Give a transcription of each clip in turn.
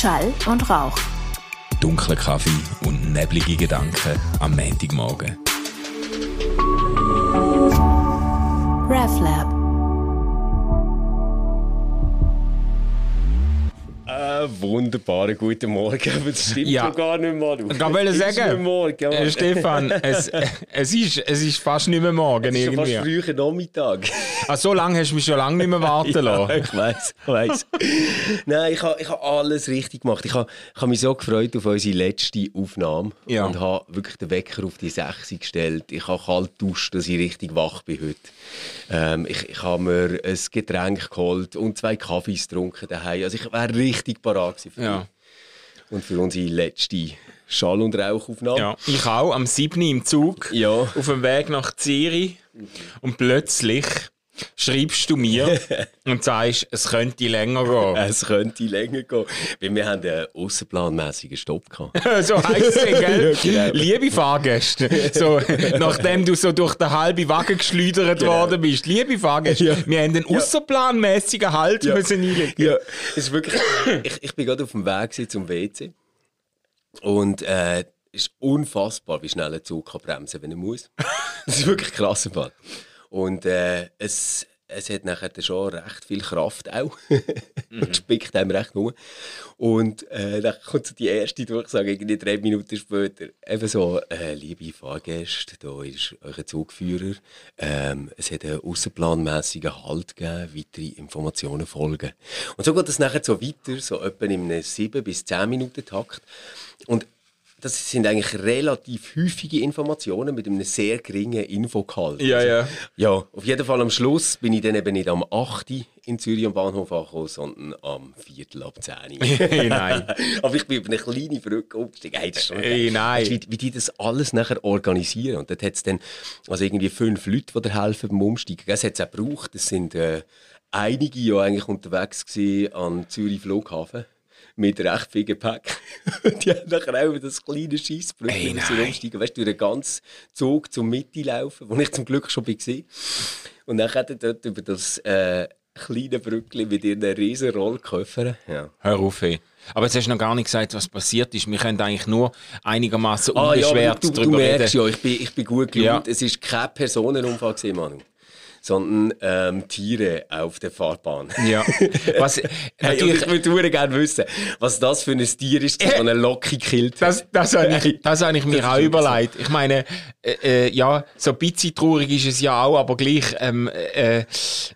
Schall und Rauch. Dunkler Kaffee und neblige Gedanken am Montagmorgen. RefLab. Einen wunderbaren guten Morgen, aber das stimmt Ja. doch gar nicht mal. Ich wollte sagen, morgen, ja. Äh, Stefan, es, es, ist, es ist fast nicht mehr morgen es ist schon fast irgendwie. früher Nachmittag. Ah, so lange hast du mich schon lange nicht mehr warten lassen. ich weiß, ich weiß. Nein, ich habe ich ha alles richtig gemacht. Ich habe ich ha mich so gefreut auf unsere letzte Aufnahme Ja. und habe wirklich den Wecker auf die 6 gestellt. Ich habe kalt duscht, dass ich richtig wach bin heute. Ähm, ich ich habe mir ein Getränk geholt und zwei Kaffees getrunken daheim. Also ich wäre richtig parat gewesen für Ja. Und für unsere letzte Schall- und Rauchaufnahme. Ja, ich auch, am 7. im Zug, Ja. auf dem Weg nach Zürich. Und plötzlich schreibst du mir und sagst, es könnte länger gehen. Es könnte länger gehen. Weil wir haben einen aussenplanmässigen Stopp gehabt. so heisst es, gell? Ja, genau. Liebe Fahrgäste, so, nachdem du so durch den halben Wagen geschleudert Genau. worden bist. Liebe Fahrgäste, Ja. wir haben einen außerplanmäßigen Halt Ja. müssen einlegen. Ja, es ist wirklich. Ich, ich bin gerade auf dem Weg zum WC. Und äh, es ist unfassbar, wie schnell ein Zug kann bremsen wenn er muss. Das ist wirklich krass Fall. Und äh, es, es hat nachher schon recht viel Kraft auch. Es spickt einem recht um. Und äh, dann kommt so die erste Durchsage, irgendwie drei Minuten später. Eben so, äh, liebe Fahrgäste, da ist euer Zugführer. Ähm, es hat einen außerplanmäßigen Halt gegeben, weitere Informationen folgen. Und so geht es nachher so weiter, so etwa in einem 7 bis 10 Minuten Takt. Und das sind eigentlich relativ häufige Informationen mit einem sehr geringen Infogehalt. Ja, ja. Ja, auf jeden Fall am Schluss bin ich dann eben nicht am 8. in Zürich am Bahnhof angekommen, sondern am Viertel ab 10. Hey, nein. Aber ich bin über eine kleine Brücke umgestiegen. Hey, das ist schon Hey, nein. Wie, wie die das alles nachher organisieren. Und dort hat es dann also irgendwie fünf Leute, die dir helfen beim Umsteigen. Das hat es auch gebraucht. Es sind äh, einige ja eigentlich unterwegs gewesen an Zürich Flughafen. Mit recht viel Gepäck. die haben nachher auch über das kleine Scheissbrücke Hey, müssen umsteigen. Weißt du, durch den ganzen Zug zur Mitte laufen, wo ich zum Glück schon war. Und dann hat er dort über das äh, kleine Brückli mit ihren riesen Rollköffern. Ja. Hör auf, ey. Aber jetzt hast du noch gar nicht gesagt, was passiert ist. Wir können eigentlich nur einigermaßen Ah, ja, aber unbeschwert du, du darüber merkst reden. ja, ich bin, ich bin gut gelaunt. Ja. Es war kein Personenunfall, gewesen, Manu. Sondern ähm, Tiere auf der Fahrbahn. Ja. Was, natürlich, ich würde gerne wissen, was das für ein Tier ist, das so eine Locke killt. das, das habe ich, das habe ich mir das auch überlegt. Ich meine, äh, äh, ja, so ein bisschen traurig ist es ja auch, aber gleich, ähm, äh,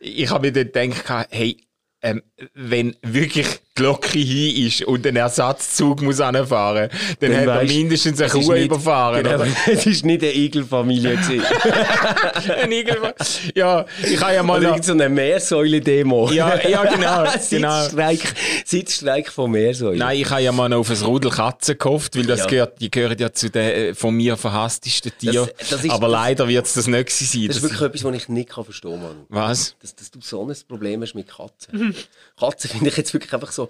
ich habe mir dann gedacht, hey, ähm, wenn wirklich die Locke hin ist und ein Ersatzzug muss anfahren, dann, Dann hat er mindestens eine ist Kuh nicht- überfahren. Genau, es war nicht eine Igelfamilie. gewesen. Ein Igel- ja, ich habe ja mal Oder noch, irgendeine Meersäule-Demo. Ja, ja, genau, genau. Sitzstreik, Sitzstreik von Meersäule. Nein, ich habe ja mal noch auf ein Rudel Katzen gehofft, weil das Ja. gehört, die gehören ja zu den äh, von mir verhasstesten Tieren. Das- das ist- Aber leider wird es das nicht sein. Das ist Das- wirklich etwas, was ich nicht kann verstehen kann. Was? Dass, dass du so ein Problem hast mit Katzen. Katzen finde ich jetzt wirklich einfach so,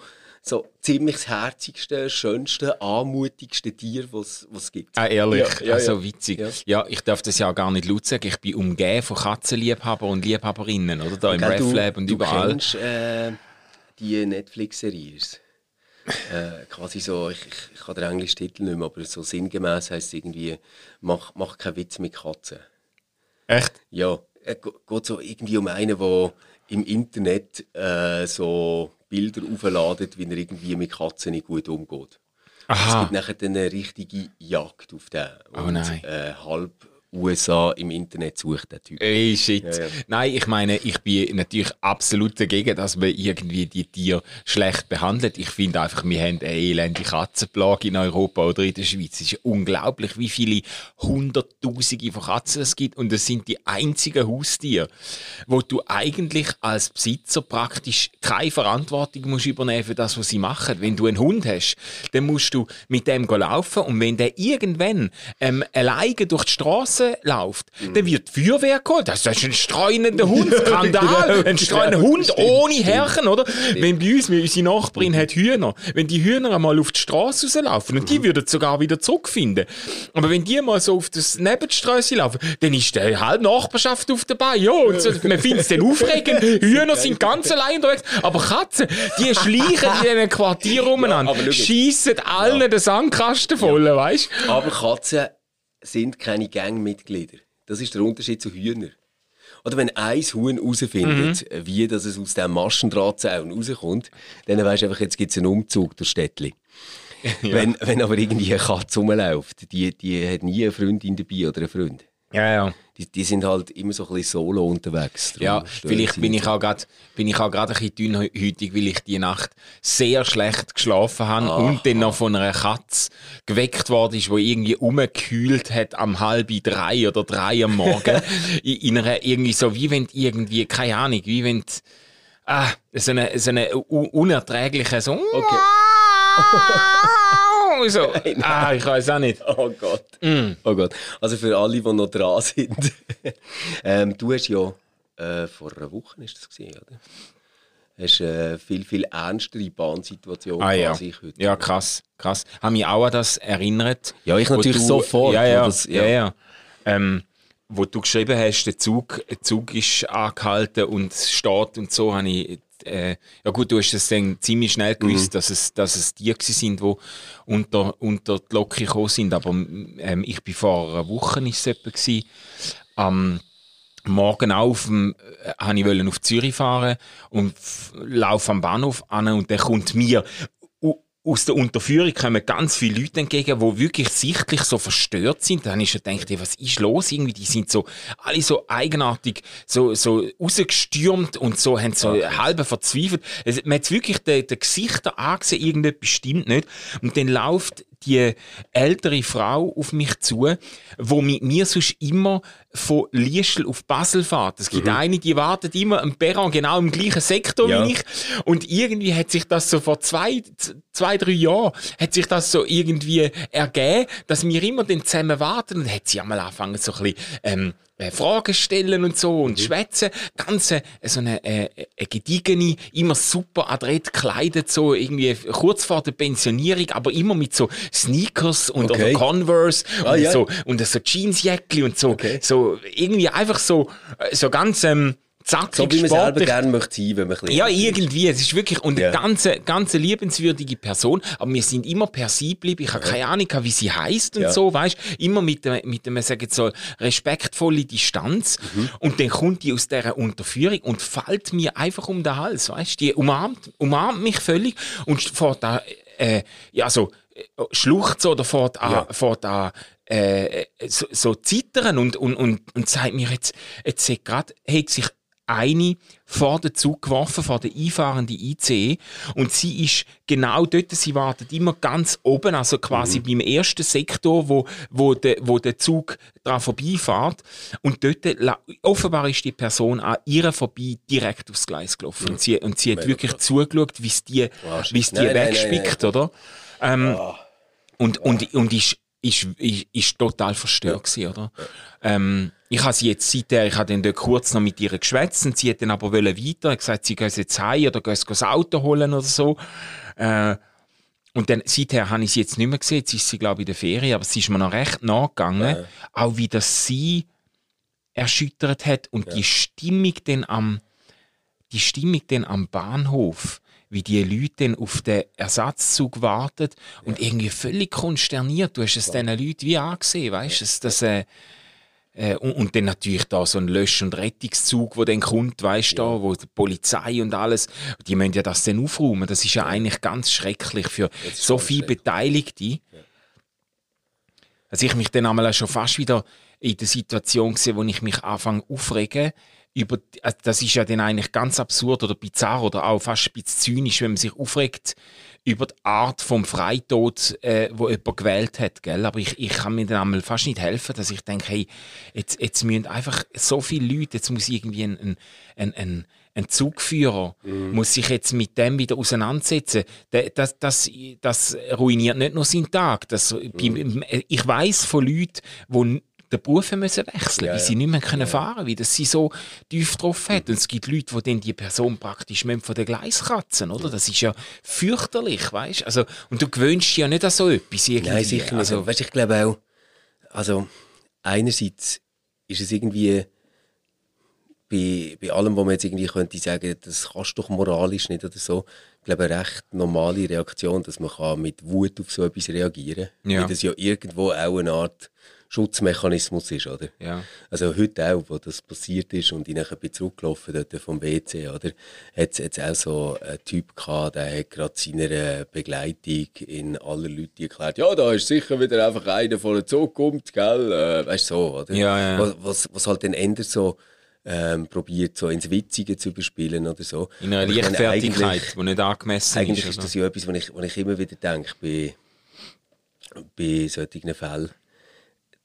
so ziemlich das herzigste, schönste, anmutigste Tier, was es gibt. Ah, ehrlich, Ja, ja, also ja. witzig. Ja. Ja. ich darf das ja auch gar nicht laut sagen. Ich bin umgeben von Katzenliebhabern und Liebhaberinnen, oder? Da im Gell, du- RefLab und du überall. kennst äh, die Netflix-Serie. äh, quasi so, ich, ich, ich kann den englischen Titel nicht mehr, aber so sinngemäß heisst es irgendwie, mach, mach keinen Witz mit Katzen. Echt? Ja, es ge- geht so irgendwie um einen, der im Internet äh, so Bilder aufladet, wie er irgendwie mit Katzen nicht gut umgeht. Es Aha. gibt nachher dann eine richtige Jagd auf den. Oh Und, nein. Äh, halb USA im Internet sucht der Typ. Ey, shit. Ja, ja. Nein, ich meine, ich bin natürlich absolut dagegen, dass man irgendwie die Tiere schlecht behandelt. Ich finde einfach, wir haben eine elende Katzenplage in Europa oder in der Schweiz. Es ist unglaublich, wie viele Hunderttausende von Katzen es gibt. Und das sind die einzigen Haustiere, wo du eigentlich als Besitzer praktisch keine Verantwortung musst übernehmen für das, was sie machen. Wenn du einen Hund hast, dann musst du mit dem go laufen und wenn der irgendwann ähm, alleine durch die Straße läuft, dann wird die Feuerwehr geholt. Das ist ein streunender Hund, Skandal. ein streunender Hund Stimmt, ohne stimmt. Herren, oder? Wenn bei uns, unsere Nachbarin hat Hühner, wenn die Hühner einmal auf die Straße rauslaufen, und die würden sogar wieder zurückfinden. Aber wenn die mal so auf das Nebenstraße laufen, dann ist die halbe Nachbarschaft auf dabei. Ja, und so, man findet es dann aufregend. Hühner sind ganz allein unterwegs. Aber Katzen, die schleichen in diesen Quartieren umeinander, jetzt. schiessen allen den Sandkasten voll, weißt du? Aber Katzen sind keine Gangmitglieder. Das ist der Unterschied zu Hühnern. Oder wenn ein Huhn herausfindet, Mhm. wie dass es aus dem Maschendrahtzaun rauskommt, dann weisst du einfach, jetzt gibt es einen Umzug durch Städtli. Wenn, wenn aber irgendwie eine Katze rumläuft, die, die hat nie eine Freundin dabei oder einen Freund. Ja, ja. Die, die sind halt immer so ein bisschen solo unterwegs. Darum Ja, vielleicht bin ich auch grad, bin ich auch gerade ein bisschen dünnhäutig, weil ich die Nacht sehr schlecht geschlafen habe und dann noch von einer Katze geweckt worden ist, die irgendwie umgekühlt hat am halb drei oder drei am Morgen. in, in einer irgendwie so, wie wenn irgendwie, keine Ahnung, wie wenn ah, so eine, so eine unerträgliche, so, Okay. so, ah, ich weiß auch nicht. Oh Gott. Mm. Oh Gott. Also für alle, die noch dran sind. ähm, du hast ja äh, vor einer Woche ist das gesehen, oder? Hast äh, viel, viel ernstere Bahnsituation Ah ja, als ich heute. ja krass, krass. Haben mich auch an das erinnert. Ja, ich natürlich sofort, Ja, wo ja, das- ja. ja. ja, Ähm, wo du geschrieben hast, der Zug, der Zug ist angehalten und steht und so, habe ich, äh, ja gut, du hast es dann ziemlich schnell gewusst, Mhm. dass, es, dass es die sind, die unter, unter die Lok gekommen sind, aber ähm, ich bin vor einer Woche, ist es gewesen, am Morgen auf, dem, äh, habe ich auf Zürich fahren und laufe am Bahnhof an und dann kommt mir aus der Unterführung kommen ganz viele Leute entgegen, die wirklich sichtlich so verstört sind. Dann ist ich gedacht, ey, was ist los? Irgendwie, die sind so, alle so eigenartig, so, so rausgestürmt und so, haben so halb verzweifelt. Es, man hat wirklich den, den Gesichter angesehen, irgendetwas stimmt nicht. Und dann läuft die ältere Frau auf mich zu, wo mit mir sonst immer von Liestel auf Basel fährt. Es gibt eine, die wartet immer am Perron genau im gleichen Sektor Ja. wie ich. Und irgendwie hat sich das so vor zwei, zwei, drei Jahren, hat sich das so irgendwie ergeben, dass wir immer dann zusammen warten. Und hat sie einmal angefangen, so ein bisschen, ähm, äh, Fragen stellen und so und schwätzen. Ganz äh, so eine, äh, eine gediegene, immer super adrett gekleidet, so irgendwie kurz vor der Pensionierung, aber immer mit so Sneakers und Okay. oder Converse Ah, und, ja. so, und so Jeansjäckli und so, Okay. so irgendwie einfach so, äh, so ganz ähm, zackig, So wie man selber sportlich. gerne möchte sein, wenn man ein Ja, irgendwie. Es ist wirklich und Ja. eine ganze, ganze liebenswürdige Person. Aber wir sind immer per sie geblieben. Ich habe keine Ahnung, wie sie heißt und Ja. so, weißt Immer mit dem, mit dem, sagen so, respektvolle Distanz. Mhm. Und dann kommt die aus dieser Unterführung und fällt mir einfach um den Hals, weißt Die umarmt, umarmt mich völlig und fährt da, äh, ja, so, äh, schluchzt oder fährt an, Ja. fährt an, äh, so, so zittern und, und, und, und sagt mir jetzt, jetzt hat grad, hat sich eine vor den Zug geworfen, vor der einfahrenden ICE. Und sie ist genau dort, sie wartet immer ganz oben, also quasi beim ersten Sektor, wo, wo, de, wo der Zug dran vorbeifährt. Und dort, offenbar ist die Person an ihr vorbei direkt aufs Gleis gelaufen. Und sie, und sie hat wirklich zugeschaut, wie es die, shit. wie es die Nein, nein, nein, wegspickt, oder? Ähm, und, und, und ist, ist, ist, ist total verstört gewesen, oder? Ähm, ich habe sie jetzt seither, ich habe dann dort kurz noch mit ihr geschwätzt und sie hat dann aber wollen weiter, hat gesagt, sie gehen jetzt heim oder gehen das Auto holen oder so. Äh, und dann, seither habe ich sie jetzt nicht mehr gesehen, jetzt ist sie, glaube ich, in der Ferien, aber sie ist mir noch recht nachgegangen, auch wie das sie erschüttert hat und die Stimmung dann am, die Stimmung dann am Bahnhof, wie die Leute dann auf den Ersatzzug warten und irgendwie völlig konsterniert. Du hast es diesen Leuten wie angesehen, weißt du, dass, äh, äh, und, und dann natürlich da so ein Lösch- und Rettungszug, wo dann kommt, weißt du, da, wo die Polizei und alles, die müssen ja das dann aufräumen. Das ist ja eigentlich ganz schrecklich für so viele. Beteiligte. Also ich mich dann einmal schon fast wieder in der Situation gesehen, wo ich mich anfange aufregen über, also das ist ja dann eigentlich ganz absurd oder bizarr oder auch fast ein bisschen zynisch, wenn man sich aufregt über die Art vom Freitod, äh, wo jemand gewählt hat, gell? Aber ich, ich kann mir dann einmal fast nicht helfen, dass ich denke, hey, jetzt, jetzt müssen einfach so viele Leute, jetzt muss irgendwie ein, ein, ein, ein ein Zugführer muss sich jetzt mit dem wieder auseinandersetzen. Da- Das, das, das ruiniert nicht nur seinen Tag. Das, beim- Ich weiß von Leuten, die den Beruf müssen wechseln, weil sie nicht mehr können fahren, weil das sie so tief drauf hat. Und es gibt Leute, die dann die Person praktisch von der Gleis kratzen, oder? Das ist ja fürchterlich, weißt? Also und du gewöhnst dich ja nicht an so etwas irgendwie. Nein, sicher nicht. Also, weißt, ich glaube auch, also einerseits ist es irgendwie bei, bei allem, was man jetzt irgendwie könnte sagen, das kannst du doch moralisch nicht oder so, ich glaube, eine recht normale Reaktion, dass man kann mit Wut auf so etwas reagieren kann. Ja. Weil das ja irgendwo auch eine Art Schutzmechanismus ist, oder? Ja. Also heute auch, wo das passiert ist und ich nachher bin zurückgelaufen dort vom WC, oder? Hat es auch so einen Typ gehabt, der hat gerade seiner Begleitung in aller Leute erklärt, ja, da ist sicher wieder einfach einer von der Zukunft, gell? Äh, weißt du, so, oder? Ja, ja. Was, was, was halt dann ändert so, ähm, probiert so ins Witzige zu überspielen oder so. in einer eigentlich- Leichtfertigkeit, die nicht angemessen eigentlich ist. ist oder? das ja etwas, was ich, was ich immer wieder denke bei, bei solchen Fällen.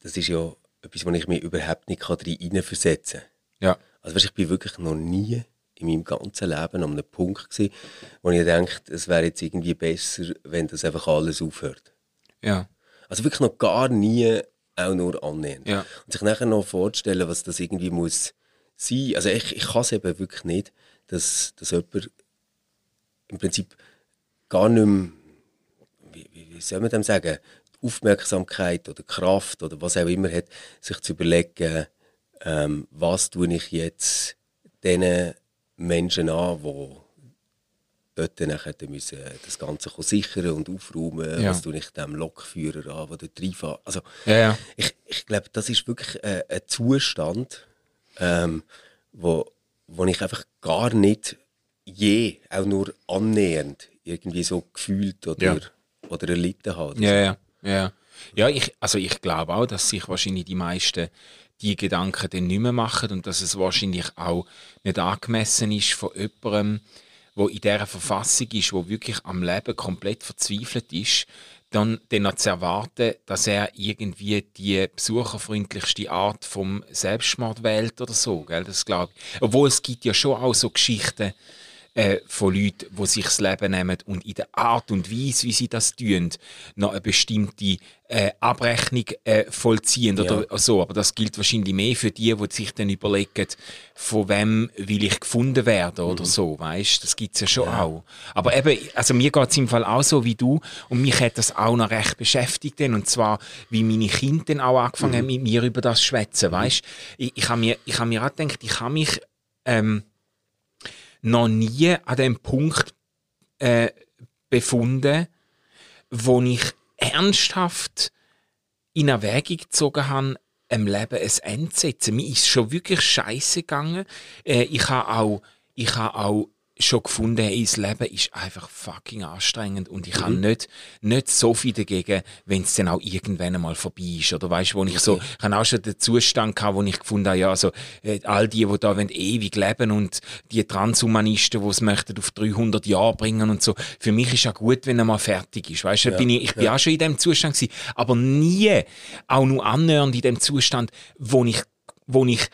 Das ist ja etwas, wo ich mich überhaupt nicht hineinversetzen kann. ja. Also weißt, ich bin wirklich noch nie in meinem ganzen Leben an einem Punkt gewesen, wo ich denke, es wäre jetzt irgendwie besser, wenn das einfach alles aufhört. ja. Also wirklich noch gar nie, auch nur annähernd. Ja. Und sich nachher noch vorzustellen, was das irgendwie muss sein. Also ich, ich kann es eben wirklich nicht, dass, dass jemand im Prinzip gar nicht mehr, wie, wie, wie soll man dem sagen, Aufmerksamkeit oder Kraft oder was auch immer hat, sich zu überlegen, ähm, was tue ich jetzt diesen Menschen an, die dort nachher müssen das Ganze sichern und aufräumen. Ja. Was tue ich dem Lokführer an, der dort reinfährt. Also, Ja, ja. ich, ich glaube, das ist wirklich äh, ein Zustand, ähm, wo, wo ich einfach gar nicht je, auch nur annähernd, irgendwie so gefühlt oder, Ja. oder erlitten habe. Ja, ja, ja. Ja, ich, also ich glaube auch, dass sich wahrscheinlich die meisten die Gedanken dann nicht mehr machen und dass es wahrscheinlich auch nicht angemessen ist von jemandem, wo in dieser Verfassung ist, wo wirklich am Leben komplett verzweifelt ist, dann, dann zu erwarten, dass er irgendwie die besucherfreundlichste Art vom Selbstmord wählt oder so, gell? Das glaube ich. Obwohl es gibt ja schon auch so Geschichten, äh, von Leuten, die sich das Leben nehmen und in der Art und Weise, wie sie das tun, noch eine bestimmte äh, Abrechnung äh, vollziehen oder so. Aber das gilt wahrscheinlich mehr für die, die sich dann überlegen, von wem will ich gefunden werden oder so, weißt? Das gibt's ja schon auch. Aber eben, also mir geht's im Fall auch so wie du und mich hat das auch noch recht beschäftigt dann, und zwar, wie meine Kinder dann auch angefangen haben, mit mir über das zu schwätzen, weißt? Ich, ich habe mir, ich habe mir auch gedacht, ich habe mich ähm, noch nie an dem Punkt äh, befunden, wo ich ernsthaft in Erwägung gezogen habe, im Leben ein Ende zu setzen. Mir ist schon wirklich scheiße gegangen. Äh, ich habe auch, ich habe auch schon gefunden, hey, das Leben ist einfach fucking anstrengend und ich habe nicht, nicht so viel dagegen, wenn es dann auch irgendwann einmal vorbei ist. Oder weißt du, wo ich so, ich habe auch schon den Zustand gehabt, wo ich gefunden habe, ja, also, äh, all die, die da wollen ewig leben und die Transhumanisten, die es möchten auf 300 Jahre bringen und so. Für mich ist ja gut, wenn er mal fertig ist. Weißt du, bin ich, ich bin auch schon in dem Zustand gewesen, aber nie auch nur annähernd in dem Zustand, wo ich, wo ich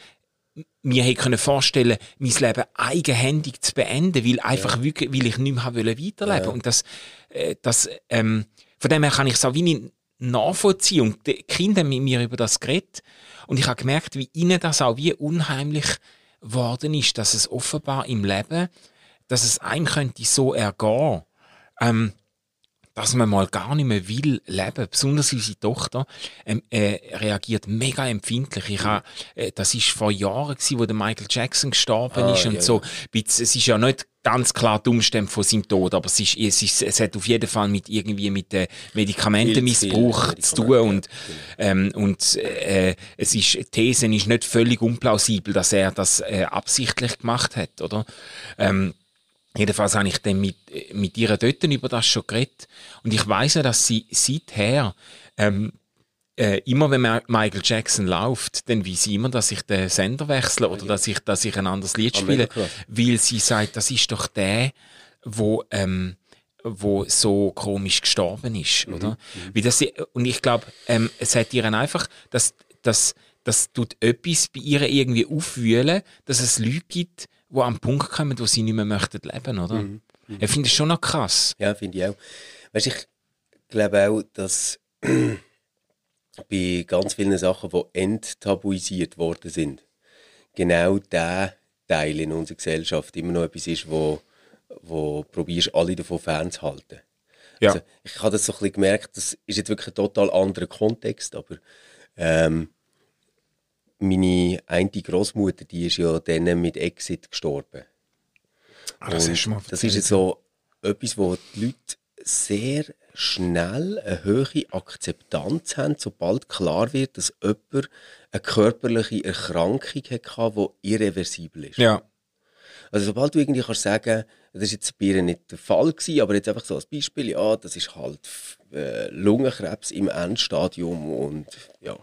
mir hätte können vorstellen, mein Leben eigenhändig zu beenden, weil einfach wirklich, weil ich nicht mehr habe wollen weiterleben. Und das, äh, das, ähm, von dem her kann ich es auch wie nicht nachvollziehen. Und die Kinder haben mit mir über das geredet. Und ich habe gemerkt, wie ihnen das auch wie unheimlich geworden ist, dass es offenbar im Leben, dass es einem könnte so ergehen, ähm, dass man mal gar nicht mehr will leben. Besonders unsere Tochter ähm, äh, reagiert mega empfindlich. Ich ha, äh, das ist vor Jahren gewesen, wo der Michael Jackson gestorben Ah, ist und ja, so. Es ist ja nicht ganz klar die Umstände von seinem Tod, aber es, ist, es, ist, es hat auf jeden Fall mit irgendwie mit äh, Medikamentenmissbrauch Viel zu tun und ähm, und äh, es ist die These ist nicht völlig unplausibel, dass er das äh, absichtlich gemacht hat, oder? Ähm, Jedenfalls habe ich dann mit, äh, mit ihr dort über das schon geredet. Und ich weiss ja, dass sie seither, ähm, äh, immer wenn Michael Jackson läuft, dann weiß sie immer, dass ich den Sender wechsle oder dass ich, dass ich ein anderes Lied Ah, spiele. Weil sie sagt, das ist doch der, wo, ähm, wo so komisch gestorben ist, Mhm, oder? Wie das, sie- und ich glaube, ähm, es hat ihr einfach, dass, dass, das tut etwas bei ihr irgendwie aufwühlen, dass es Leute gibt, die am Punkt kommen, wo sie nicht mehr möchten leben, oder? Mhm, Ich finde es schon noch krass. Ja, finde ich auch. Weißt, ich glaube auch, dass bei ganz vielen Sachen, die enttabuisiert worden sind, genau der Teil in unserer Gesellschaft immer noch etwas ist, wo, wo probierst, alle davon fernzuhalten. Ja. Also, ich habe das so ein bisschen gemerkt, das ist jetzt wirklich ein total anderer Kontext, aber ähm, meine eine Großmutter, die ist ja dann mit Exit gestorben. Ah, das du mal das ist jetzt so etwas, wo die Leute sehr schnell eine hohe Akzeptanz haben, sobald klar wird, dass jemand eine körperliche Erkrankung hatte, die irreversibel ist. Ja. Also sobald du irgendwie kannst sagen, das ist jetzt bei ihr nicht der Fall gewesen, aber jetzt einfach so als Beispiel, ja, das ist halt äh, Lungenkrebs im Endstadium und ja.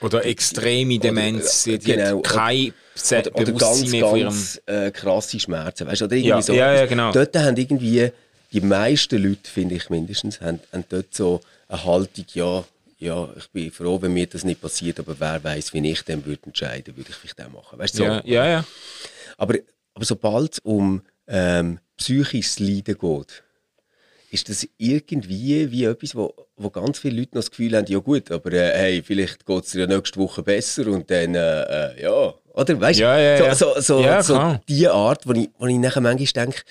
Oder extreme Demenz, Oder, äh, die genau. kein Oder, oder ganz, mehr von ganz äh, krasse Schmerzen, weißt du? Oder irgendwie Ja, so. ja, ja, genau. Dort haben irgendwie die meisten Leute, finde ich mindestens, haben, haben dort so eine Haltung, ja, ja, ich bin froh, wenn mir das nicht passiert, aber wer weiß, wie ich dann würde entscheiden, würde ich vielleicht auch machen. Weißt du, so. Ja, ja, ja. Aber, aber sobald es um ähm, psychisches Leiden geht, ist das irgendwie wie etwas, wo, wo ganz viele Leute noch das Gefühl haben, ja gut, aber äh, hey, vielleicht geht es dir ja nächste Woche besser und dann, äh, äh, ja, oder weißt du, Ja, ja, ja. so, so, so, Ja, so die Art, wo ich, wo ich nachher manchmal denke,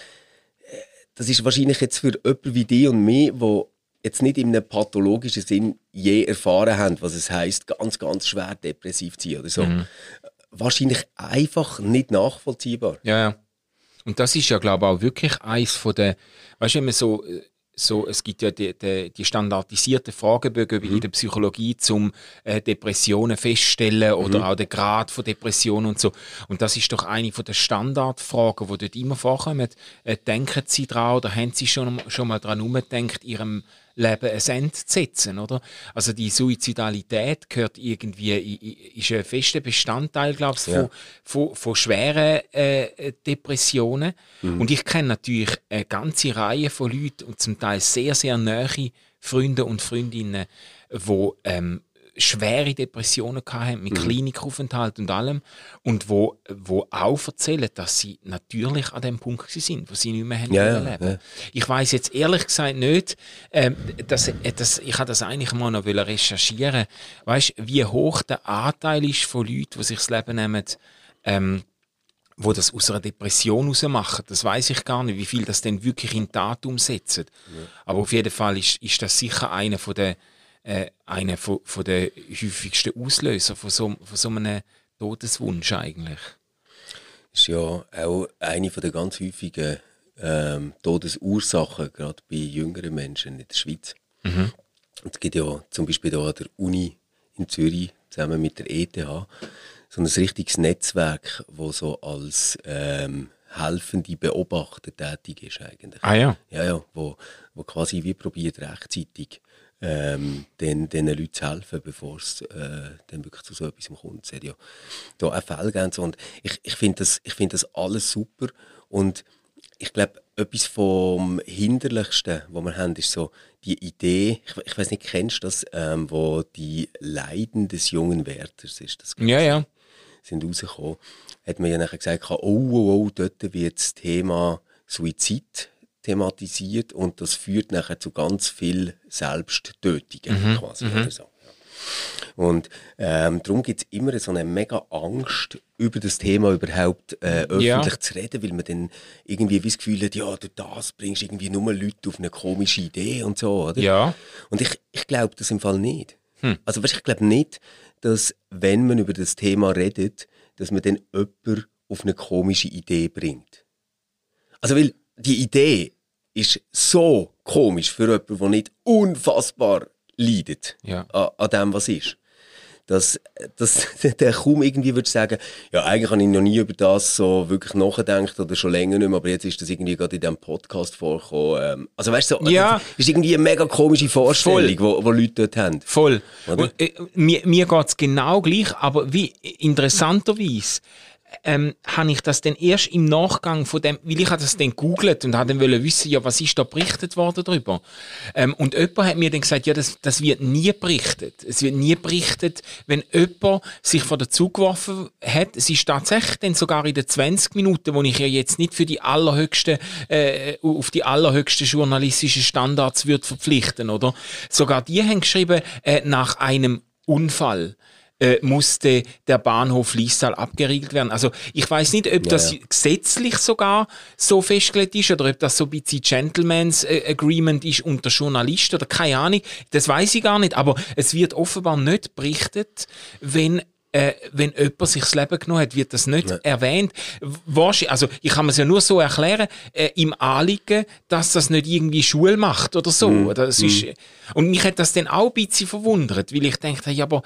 äh, das ist wahrscheinlich jetzt für jemanden wie dich und mich, wo jetzt nicht in einem pathologischen Sinn je erfahren haben, was es heißt, ganz, ganz schwer depressiv zu sein oder so. Mhm. Wahrscheinlich einfach nicht nachvollziehbar. Ja, ja. Und das ist ja, glaube ich, auch wirklich eins von den, weißt du, wenn man so, so, es gibt ja die, die, die standardisierten Fragebögen in der Psychologie zum äh, Depressionen feststellen oder auch den Grad von Depression und so. Und das ist doch eine von der Standardfragen, die dort immer vorkommen. Äh, denken Sie dran oder haben Sie schon, schon mal daran umgedacht, Ihrem Leben ein Ende zu setzen, oder? Also die Suizidalität gehört irgendwie, ist ein fester Bestandteil, glaube ich, Ja. von, von, von schweren äh, Depressionen. Und ich kenne natürlich eine ganze Reihe von Leuten und zum Teil sehr, sehr nahe Freunde und Freundinnen, die ähm, schwere Depressionen hatten, mit Klinikaufenthalt und allem. Und wo, wo auch erzählen, dass sie natürlich an dem Punkt sind, wo sie nicht mehr haben Ja, ja, leben. ja. Ich weiß jetzt ehrlich gesagt nicht, ähm, dass, äh, dass, ich habe das eigentlich mal noch recherchieren weißt, wie hoch der Anteil ist von Leuten, die sich das Leben nehmen, ähm, wo das aus einer Depression heraus machen. Das weiß ich gar nicht, wie viel das denn wirklich in Tat umsetzen. Aber auf jeden Fall ist, ist das sicher einer von der äh, einer von, von der häufigsten Auslöser von so, von so einem Todeswunsch eigentlich. ist ja auch eine von der ganz häufigen ähm, Todesursachen, gerade bei jüngeren Menschen in der Schweiz. Und es gibt ja zum Beispiel hier an der Uni in Zürich zusammen mit der ETH so ein richtiges Netzwerk, wo so als ähm, helfende Beobachter tätig ist eigentlich. Ah ja. Ja, ja, wo, wo quasi wie probiert rechtzeitig ähm, den, den Leuten zu helfen, bevor es äh, dann wirklich zu so etwas kommt. Es hat ja da auch Fälle gegeben und ich, ich finde das, ich find das alles super und ich glaube, etwas vom Hinderlichsten, was wir haben, ist so die Idee, ich, ich weiß nicht, kennst du das, ähm, wo die Leiden des jungen Werthers ist? Das Ja, ja. sind rausgekommen, hat man ja nachher gesagt, oh, oh, oh, dort wird das Thema Suizid thematisiert und das führt nachher zu ganz viel Selbsttötungen quasi oder so. Und ähm, darum gibt es immer so eine mega Angst, über das Thema überhaupt äh, öffentlich Ja. zu reden, weil man dann irgendwie wie das Gefühl hat, ja, durch das bringst du irgendwie nur Leute auf eine komische Idee und so, oder? Ja. Und ich, ich glaube das im Fall nicht. Also weißt, ich glaube nicht, dass wenn man über das Thema redet, dass man dann jemanden auf eine komische Idee bringt. Also weil die Idee ist so komisch für jemanden, der nicht unfassbar leidet Ja. an, an dem, was ist. Dass, dass der kaum irgendwie würde sagen, ja, eigentlich habe ich noch nie über das so wirklich nachgedacht oder schon länger nicht mehr, aber jetzt ist das irgendwie gerade in diesem Podcast vorgekommen. Ähm, also weißt du, so, Ja. das ist irgendwie eine mega komische Vorstellung, die wo, wo Leute dort haben. Voll. Oder? Und, äh, mir mir geht es genau gleich, aber wie interessanterweise ähm, habe ich das dann erst im Nachgang von dem, weil ich habe das dann googelt und habe dann wollen wissen, ja, was ist da berichtet worden darüber. Ähm, und jemand hat mir dann gesagt, ja, das, das wird nie berichtet. Es wird nie berichtet, wenn jemand sich vor den Zug geworfen hat. Es ist tatsächlich dann sogar in den 20 Minuten, wo ich ja jetzt nicht für die allerhöchsten, äh, auf die allerhöchsten journalistischen Standards würde verpflichten, oder? Sogar die haben geschrieben, äh, nach einem Unfall äh, musste der Bahnhof Liestal abgeriegelt werden. Also ich weiß nicht, ob das ja. gesetzlich sogar so festgelegt ist oder ob das so ein bisschen Gentleman's äh, Agreement ist unter Journalisten oder keine Ahnung. Das weiß ich gar nicht. Aber es wird offenbar nicht berichtet, wenn äh, wenn jemand sich das Leben genommen hat, wird das nicht erwähnt. Wahrscheinlich, also ich kann mir es ja nur so erklären, äh, im Anliegen, dass das nicht irgendwie Schule macht oder so. Mhm. Das ist, und mich hat das dann auch ein bisschen verwundert, weil ich dachte, ja, aber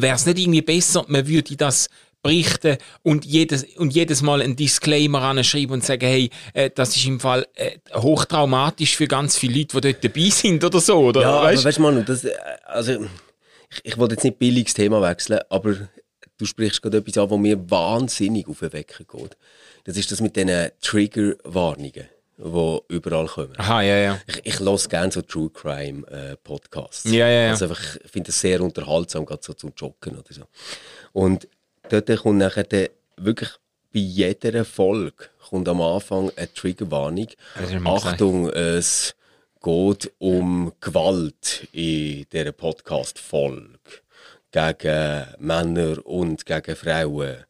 wäre es nicht irgendwie besser, man würde das berichten und jedes, und jedes Mal einen Disclaimer anschreiben und sagen, hey, äh, das ist im Fall äh, hochtraumatisch für ganz viele Leute, die dort dabei sind oder so, oder? Ja, weißt? aber weißt du, Manu, das, äh, also, ich, ich wollte jetzt nicht billiges Thema wechseln, aber du sprichst gerade etwas an, was mir wahnsinnig auf den Wecker geht. Das ist das mit diesen Triggerwarnungen, die überall kommen. Aha, ja, ja. Ich, ich höre gerne so True Crime äh, Podcasts. Ja, ja, ja. Also einfach, ich finde das sehr unterhaltsam, gerade so zum Joggen oder so. Und dort kommt nachher der, wirklich bei jeder Folge kommt am Anfang eine Triggerwarnung. Achtung, es geht um Gewalt in dieser Podcast-Folge gegen Männer und gegen Frauen.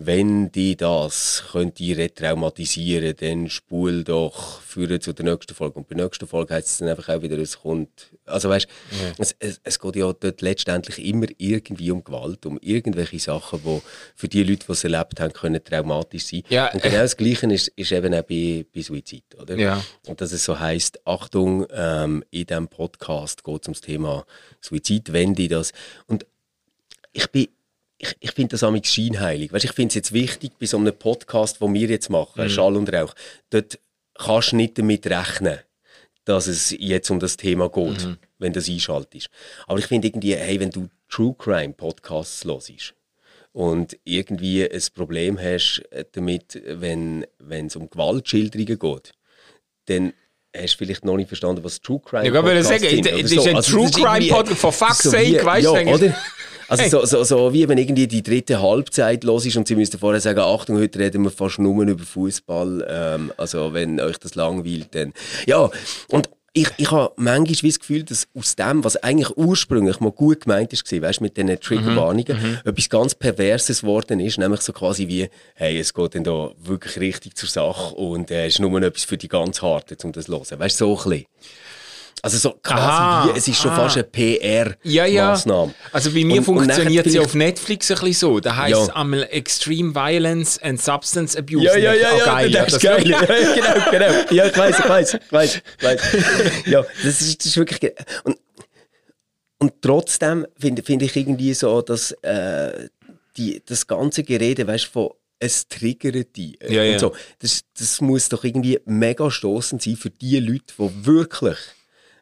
Wenn die das könnte retraumatisieren, dann spul doch führen zu der nächsten Folge. Und bei der nächsten Folge heißt es dann einfach auch wieder, es kommt. Also weißt, es, es, es geht ja dort letztendlich immer irgendwie um Gewalt, um irgendwelche Sachen, die für die Leute, die es erlebt haben, können traumatisch sein. Ja, und genau das Gleiche ist, ist eben auch bei, bei Suizid, oder? Ja. Und dass es so heisst, Achtung, ähm, in diesem Podcast geht es ums Thema Suizid, wenn die das. Und ich bin, ich, ich finde das amigs scheinheilig. Weißt, ich finde es jetzt wichtig, bei so einem Podcast, den wir jetzt machen, Schall und Rauch, dort kannst du nicht damit rechnen, dass es jetzt um das Thema geht, wenn das einschaltest. Aber ich finde irgendwie, hey, wenn du True Crime Podcasts hörst und irgendwie ein Problem hast äh, damit, wenn wenn es um Gewaltschilderungen geht, dann hast vielleicht noch nicht verstanden, was True Crime Ja, ich Podcasts sagen, sind das oder ist ein Also, True Crime Podcast, for fuck's so sake, weißt du, ja, oder? Also Hey. so, so, so wie wenn irgendwie die dritte Halbzeit los ist und sie müssten vorher sagen, Achtung, heute reden wir fast nur über Fußball. Ähm, also wenn euch das langweilt, dann... Ja, und ich, ich habe manchmal das Gefühl, dass aus dem, was eigentlich ursprünglich mal gut gemeint ist, weißt, mit diesen Triggerwarnungen, etwas ganz Perverses geworden ist, nämlich so quasi wie, hey, es geht dann da wirklich richtig zur Sache und äh, es ist nur etwas für die ganz Harten, um das zu hören. Weißt du, so ein bisschen. Also so quasi Aha, wie, es ist schon ah. fast eine Ja, ja. PR-Maßnahme. Also bei mir Und- und funktioniert nachher sie auf Netflix ein bisschen so. Da heißt Ja. einmal Extreme Violence and Substance Abuse. Ja, ja, ja, Oh, ja, geil. das ist geil. Ja, genau, genau. Ja, ich weiß, ich weiß, ich weiß, ich weiß. Ja, das ist, das ist wirklich. Und, und trotzdem finde finde ich irgendwie so, dass äh, die, das ganze Gerede, weißt du, von es triggert die. äh, Ja, ja. Und so, das, das muss doch irgendwie mega stoßend sein für die Leute, die wirklich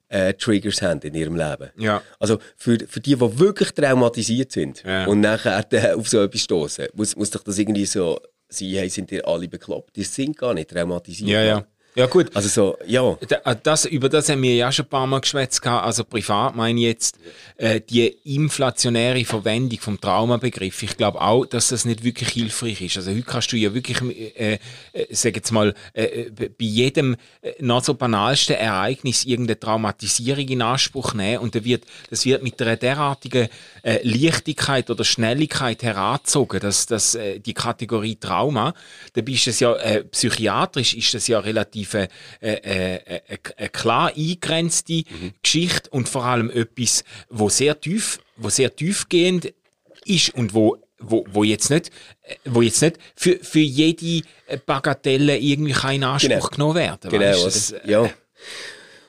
äh, Triggers haben in ihrem Leben. Ja. Also für, für die, die wirklich traumatisiert sind Ja. und nachher äh, auf so etwas stoßen, muss, muss doch das irgendwie so sein, hey, sind ihr alle bekloppt? Die sind gar nicht traumatisiert. Ja, ja. Ja, gut. Also so, ja. Da- Das, über das haben wir ja schon ein paar Mal geschwätzt. Also privat meine ich jetzt äh, die inflationäre Verwendung vom Traumabegriff. Ich glaube auch, dass das nicht wirklich hilfreich ist. Also heute kannst du ja wirklich, äh, äh, sag jetzt mal, äh, bei bei jedem äh, noch so banalsten Ereignis irgendeine Traumatisierung in Anspruch nehmen und da wird, das wird mit einer derartigen äh, Leichtigkeit oder Schnelligkeit herangezogen, dass, dass äh, die Kategorie Trauma, da bist es ja äh, psychiatrisch ist das ja relativ äh, äh, äh, eine klar eingrenzte Geschichte und vor allem etwas, wo sehr tief, wo sehr tiefgehend ist und wo wo, wo jetzt nicht, äh, wo jetzt nicht für, für jede Bagatelle irgendwie kann in Anspruch Genau. genommen werden. Genau, oder? das, äh, ja.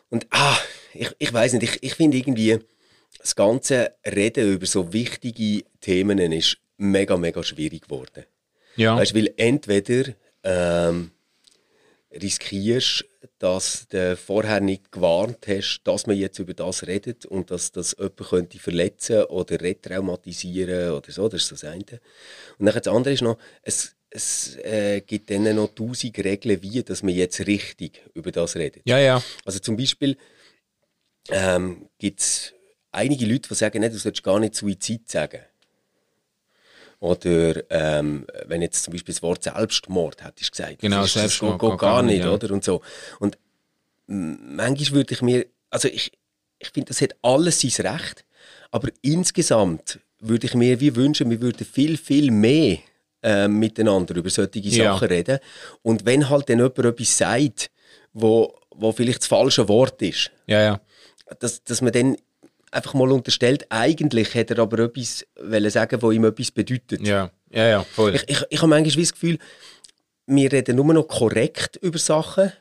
Und ah, ich, ich weiß nicht, ich, ich finde irgendwie, das ganze Reden über so wichtige Themen ist mega, mega schwierig geworden. ja. Weißt, weil entweder ähm, riskierst, dass du vorher nicht gewarnt hast, dass man jetzt über das redet und dass das jemanden könnte verletzen oder retraumatisieren oder so, das ist das eine. Und dann das andere ist noch, es, es äh, gibt dann noch tausend Regeln, wie dass man jetzt richtig über das redet. ja, ja. Also zum Beispiel ähm, gibt es einige Leute, die sagen, nee, du solltest gar nicht Suizid sagen. Oder ähm, wenn jetzt zum Beispiel das Wort Selbstmord hättest gesagt, Genau, das, ist, das Selbstmord geht, geht geht gar nicht, ja. oder? Und so. Und manchmal würde ich mir, also ich, ich finde, das hat alles sein Recht, Aber insgesamt würde ich mir wie wünschen, wir würden viel, viel mehr äh, miteinander über solche Ja. Sachen reden. Und wenn halt dann jemand etwas sagt, wo, wo vielleicht das falsche Wort ist, Ja, ja. dass, dass man dann einfach mal unterstellt, eigentlich hätte er aber etwas wollen sagen, wo ihm etwas bedeutet. Ja, ja, ja, voll. Ich, ich, ich habe manchmal das Gefühl, wir reden nur noch korrekt über Sachen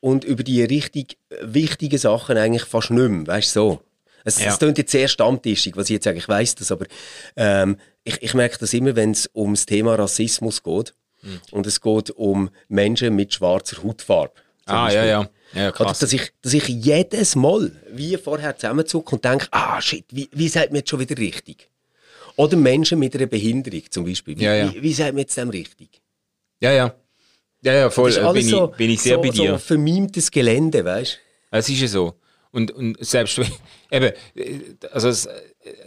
und über die richtig wichtigen Sachen eigentlich fast nicht mehr. Weißt du, so. Es, Ja. es klingt jetzt sehr stammtischig, was ich jetzt sage, ich weiss das, aber ähm, ich, ich merke das immer, wenn es ums Thema Rassismus geht Hm. und es geht um Menschen mit schwarzer Hautfarbe. ah, Beispiel. ja. Ja, Oder krass. dass ich, dass ich jedes Mal wie vorher zusammenzucke und denke, ah shit, wie, wie sagt man jetzt schon wieder richtig? Oder Menschen mit einer Behinderung zum Beispiel. Wie, Ja, ja. wie, wie sagt man jetzt dem richtig? Ja, ja. Ja, ja, voll. Das ist Äh, Bin, so, ich, bin ich sehr so, bei dir. So vermimtes Gelände, weißt Es ist ja so. Und, und selbst eben, äh, also äh,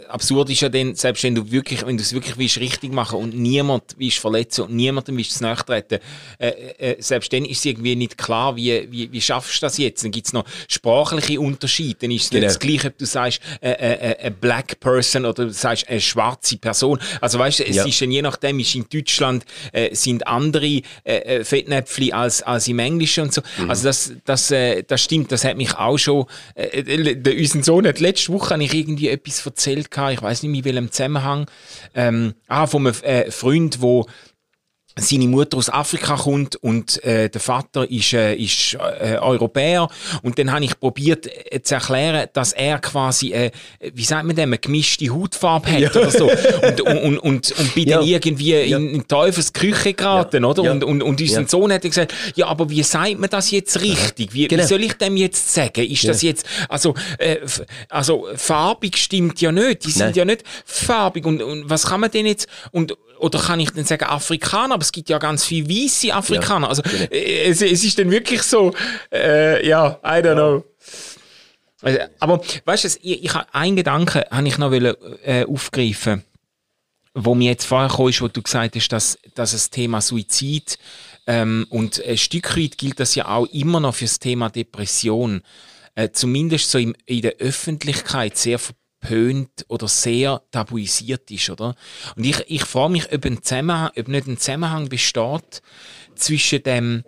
absurd ist ja dann, selbst wenn du wirklich, wenn du es wirklich willst, richtig machen und niemand willst verletzen und niemandem willst nachtreten, äh, äh, selbst dann ist es irgendwie nicht klar, wie, wie, wie schaffst du das jetzt? Dann gibt es noch sprachliche Unterschiede. Dann ist es Genau. nicht das Gleiche, ob du sagst, äh, äh, äh, a black person oder du sagst, eine schwarze Person. Also weißt du, es Ja. ist dann je nachdem, ist in Deutschland äh, sind andere äh, äh, Fettnäpfchen als, als im Englischen und so. Mhm. Also das, das, äh, das stimmt, das hat mich auch schon, äh, äh, der, unser Sohn hat letzte Woche habe ich irgendwie etwas erzählt, gehabt, ich weiß nicht mehr, in welchem Zusammenhang, ähm, ah, von einem äh, Freund, wo seine Mutter aus Afrika kommt und äh, der Vater ist, äh, ist äh, Europäer und dann habe ich probiert äh, zu erklären, dass er quasi, äh, wie sagt man dem, eine gemischte Hautfarbe hat oder so und, und, und, und, und bin dann Ja. irgendwie in, in Teufels Küche geraten, Ja. oder? Ja. Und, und, und unser Ja. Sohn hat gesagt, ja, aber wie sagt man das jetzt richtig? Wie, Genau. wie soll ich dem jetzt sagen? Ist das jetzt, also, äh, also farbig stimmt ja nicht, die sind Nein. ja nicht farbig und, und was kann man denn jetzt, und oder kann ich dann sagen Afrikaner, aber es gibt ja ganz viele weiße Afrikaner. Also äh, es, es ist dann wirklich so, äh, ja, I don't know. Also, aber weißt du, ich, ich habe einen Gedanken, habe ich noch wollen, äh, aufgreifen, wo mir jetzt vorher kam, ist, wo du gesagt hast, dass, dass das Thema Suizid ähm, und ein Stück weit gilt das ja auch immer noch für das Thema Depression. Äh, zumindest so im, in der Öffentlichkeit sehr verpönt oder sehr tabuisiert ist, oder? Und ich, ich frage mich, ob, ein Zusammenhang, ob nicht ein Zusammenhang besteht zwischen dem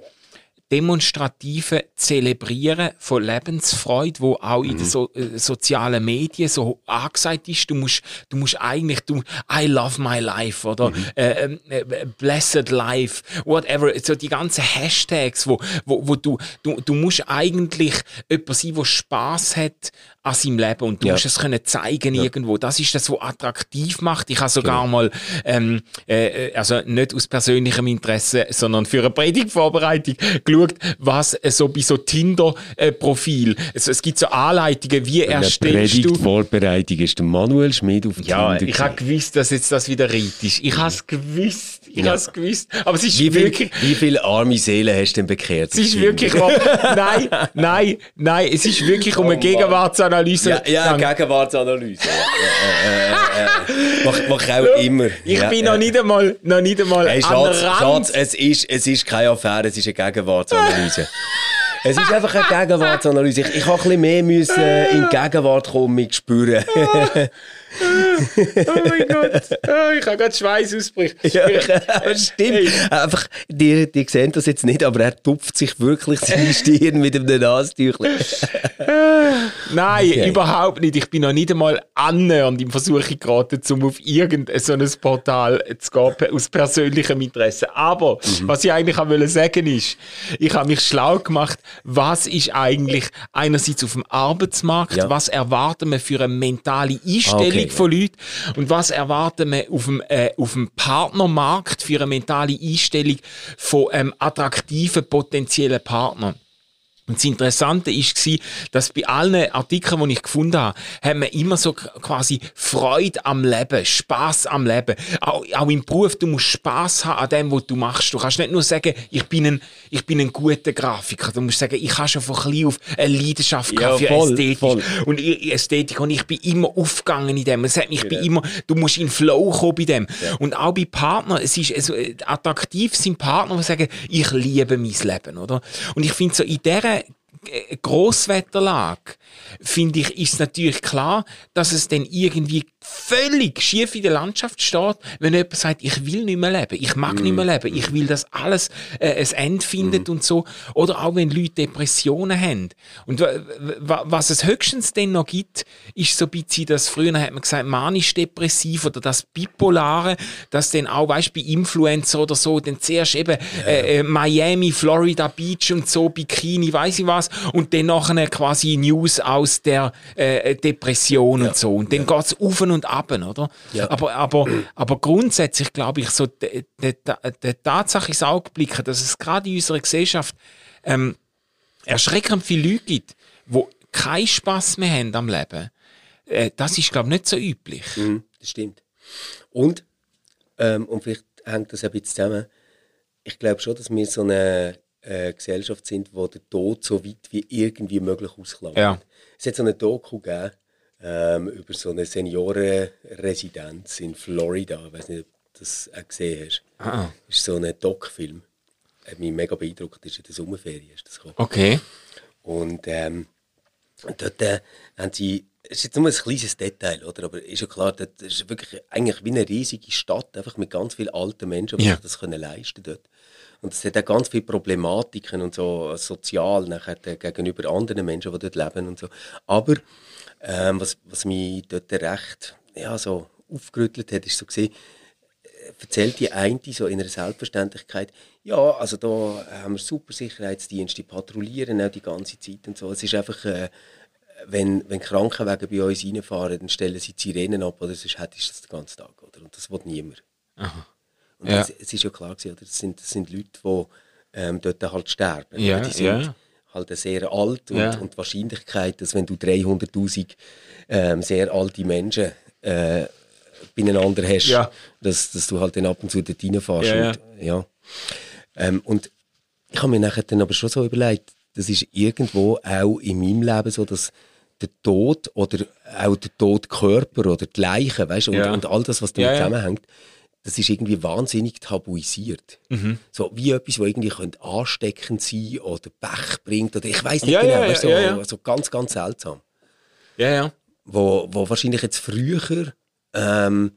demonstrative Zelebrieren von Lebensfreude, wo auch in den so, äh, sozialen Medien so angesagt ist. Du musst, du musst eigentlich, du, I love my life oder äh, ähm, äh, blessed life, whatever. So die ganzen Hashtags, wo, wo, wo du, du, du musst eigentlich jemand sein, der Spaß hat an seinem Leben und du Ja. musst es können zeigen irgendwo. Das ist das, was attraktiv macht. Ich habe sogar mal, ähm, äh, äh, also nicht aus persönlichem Interesse, sondern für eine Predigtvorbereitung geschaut, was äh, so bei so Tinder-Profil, es, es gibt so Anleitungen, wie erstellst du... Predigtvorbereitung ist der Manuel Schmid auf Ja, Tinder ich habe gewusst, dass jetzt das wieder reit ist. Ich habe es gewusst. Ich Ja. habe es gewusst. Aber es ist wie, viel, wirklich... wie viele arme Seelen hast du denn bekehrt? Es ist wirklich... nein, nein, nein, es ist wirklich um eine Mann. Gegenwartsanalyse. Ja, ja. Gegenwartsanalyse. Äh, äh, äh. Mach, mach ich auch immer. Ich ja, bin noch nicht einmal, noch nicht einmal Hey, Schatz. Schatz es, ist, es ist keine Affäre, es ist eine Gegenwartsanalyse. es ist einfach eine Gegenwartsanalyse. Ich, ich habe ein bisschen mehr müssen in die Gegenwart kommen mit spüren. Oh mein Gott, oh, ich habe gerade Schweiß ausbricht. ja, stimmt. Einfach, die, die sehen das jetzt nicht, aber er tupft sich wirklich seine Stirn mit einem Nasentüchlein. Nein, Okay. überhaupt nicht. Ich bin noch nicht einmal annähernd im Versuch geraten, um auf irgendein so ein Portal zu gehen, aus persönlichem Interesse. Aber, Mhm. was ich eigentlich wollte sagen ist, ich habe mich schlau gemacht, was ist eigentlich einerseits auf dem Arbeitsmarkt, Ja. was erwarten wir für eine mentale Einstellung Okay, ja. von Leuten und was erwarten wir auf dem, äh, auf dem Partnermarkt für eine mentale Einstellung von ähm, attraktiven potenziellen Partnern. Und das Interessante war, dass bei allen Artikeln, die ich gefunden habe, haben wir immer so quasi Freude am Leben, Spaß am Leben. Auch, auch im Beruf, du musst Spaß haben an dem, was du machst. Du kannst nicht nur sagen, ich bin ein, ich bin ein guter Grafiker. Du musst sagen, ich habe schon von klein auf eine Leidenschaft Ja, für voll, Ästhetik. voll. Und ich- Ästhetik. Und ich bin immer aufgegangen in dem. Es hat mich bei immer, du musst in Flow kommen bei dem. Und auch bei Partnern, es ist, also, äh, attraktiv sind Partner, die sagen, ich liebe mein Leben, oder? Und ich finde so, in dieser äh, Grosswetterlage, finde ich, ist natürlich klar, dass es dann irgendwie völlig schief in der Landschaft steht, wenn jemand sagt, ich will nicht mehr leben, ich mag mm. nicht mehr leben, ich will, dass alles äh, ein Ende findet mm. und so. Oder auch wenn Leute Depressionen haben. Und was es höchstens dann noch gibt, ist so ein bisschen, dass früher hat man gesagt, manisch-depressiv oder das Bipolare, dass dann auch, weißt bei Influencer oder so, dann zuerst eben äh, äh, Miami, Florida Beach und so, Bikini, weiß ich was, und dann nachher quasi News aus der äh, Depression ja. und so. Und dann ja. geht's auf und ab, oder? Ja. Aber, aber, aber grundsätzlich glaube ich, so der de, de Tatsache ins Auge blicken, dass es gerade in unserer Gesellschaft ähm, erschreckend viele Leute gibt, die keinen Spass mehr haben am Leben. Äh, das ist, glaube ich, nicht so üblich. Mhm, das stimmt. Und, ähm, und vielleicht hängt das ein bisschen zusammen, ich glaube schon, dass wir so eine äh, Gesellschaft sind, wo der Tod so weit wie irgendwie möglich ausklammert. Ja. Es hat so eine Doku gegeben, ähm, über so eine Seniorenresidenz in Florida. Ich weiß nicht, ob du das auch gesehen hast. Ah. Das ist so ein Doc-Film. Hat mich mega beeindruckt. Das ist in der Sommerferien. Ist das Okay. Und ähm, dort äh, haben sie es ist jetzt nur ein kleines Detail, oder? aber ist ja klar, das ist wirklich eigentlich wie eine riesige Stadt, einfach mit ganz vielen alten Menschen, die ja. sich das können leisten dort. Und es hat auch ganz viele Problematiken und so sozial nachher gegenüber anderen Menschen, die dort leben und so. Aber ähm, was, was mich dort recht ja, so aufgerüttelt hat, ist so gesehen, äh, erzählt die eine so in einer Selbstverständlichkeit, ja, also da haben wir super Sicherheitsdienste, die patrouillieren auch die ganze Zeit und so. Es ist einfach, äh, wenn, wenn Krankenwagen bei uns reinfahren, dann stellen sie die Sirenen ab oder sonst hättest du das den ganzen Tag, oder? Und das will niemand. Aha. Und ja. es ist ja klar gewesen, oder? Das sind, das sind Leute, die ähm, dort halt sterben. Ja, die sind, ja halt sehr alt und, und die Wahrscheinlichkeit, dass wenn du 300'000 ähm, sehr alte Menschen äh, beieinander hast, dass, dass du halt dann ab und zu dort reinfährst. Ja, und, ja. Ähm, und ich habe mir nachher dann aber schon so überlegt, das ist irgendwo auch in meinem Leben so, dass der Tod oder auch der Todkörper oder die Leiche, weißt, und, und all das, was damit zusammenhängt, das ist irgendwie wahnsinnig tabuisiert. Mhm. So wie etwas, was irgendwie könnte ansteckend sein oder Pech bringt oder ich weiß nicht ja, genau, ja, so, ja, so, ganz, ganz seltsam. Ja, ja. Wo, wo wahrscheinlich jetzt früher, ähm,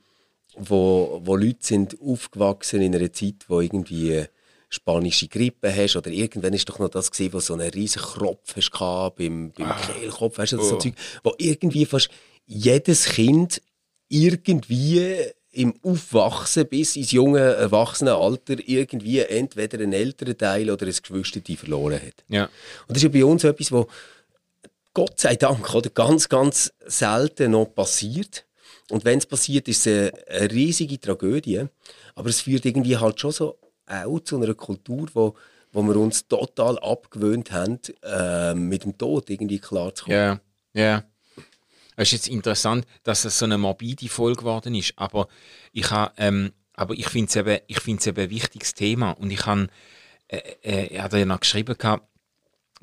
wo, wo Leute sind aufgewachsen in einer Zeit, wo irgendwie spanische Grippe hast oder irgendwann ist doch noch das gesehen, wo so einen riesen Kropf hast beim, beim ah. Kehlkopf, weißt du, oh. so Zeug, wo irgendwie fast jedes Kind irgendwie im Aufwachsen bis ins junge Erwachsenenalter irgendwie entweder einen älteren Teil oder ein Geschwister verloren hat. Ja. Und das ist ja bei uns etwas, wo Gott sei Dank oder ganz, ganz selten noch passiert. Und wenn es passiert, ist es eine riesige Tragödie. Aber es führt irgendwie halt schon so auch zu einer Kultur, wo, wo wir uns total abgewöhnt haben, äh, mit dem Tod irgendwie klarzukommen. Ja, ja. Es ist jetzt interessant, dass es so eine morbide Folge geworden ist, aber ich, ha, ähm, aber ich finde es eben, eben ein wichtiges Thema und ich habe äh, äh, ja noch geschrieben gehabt,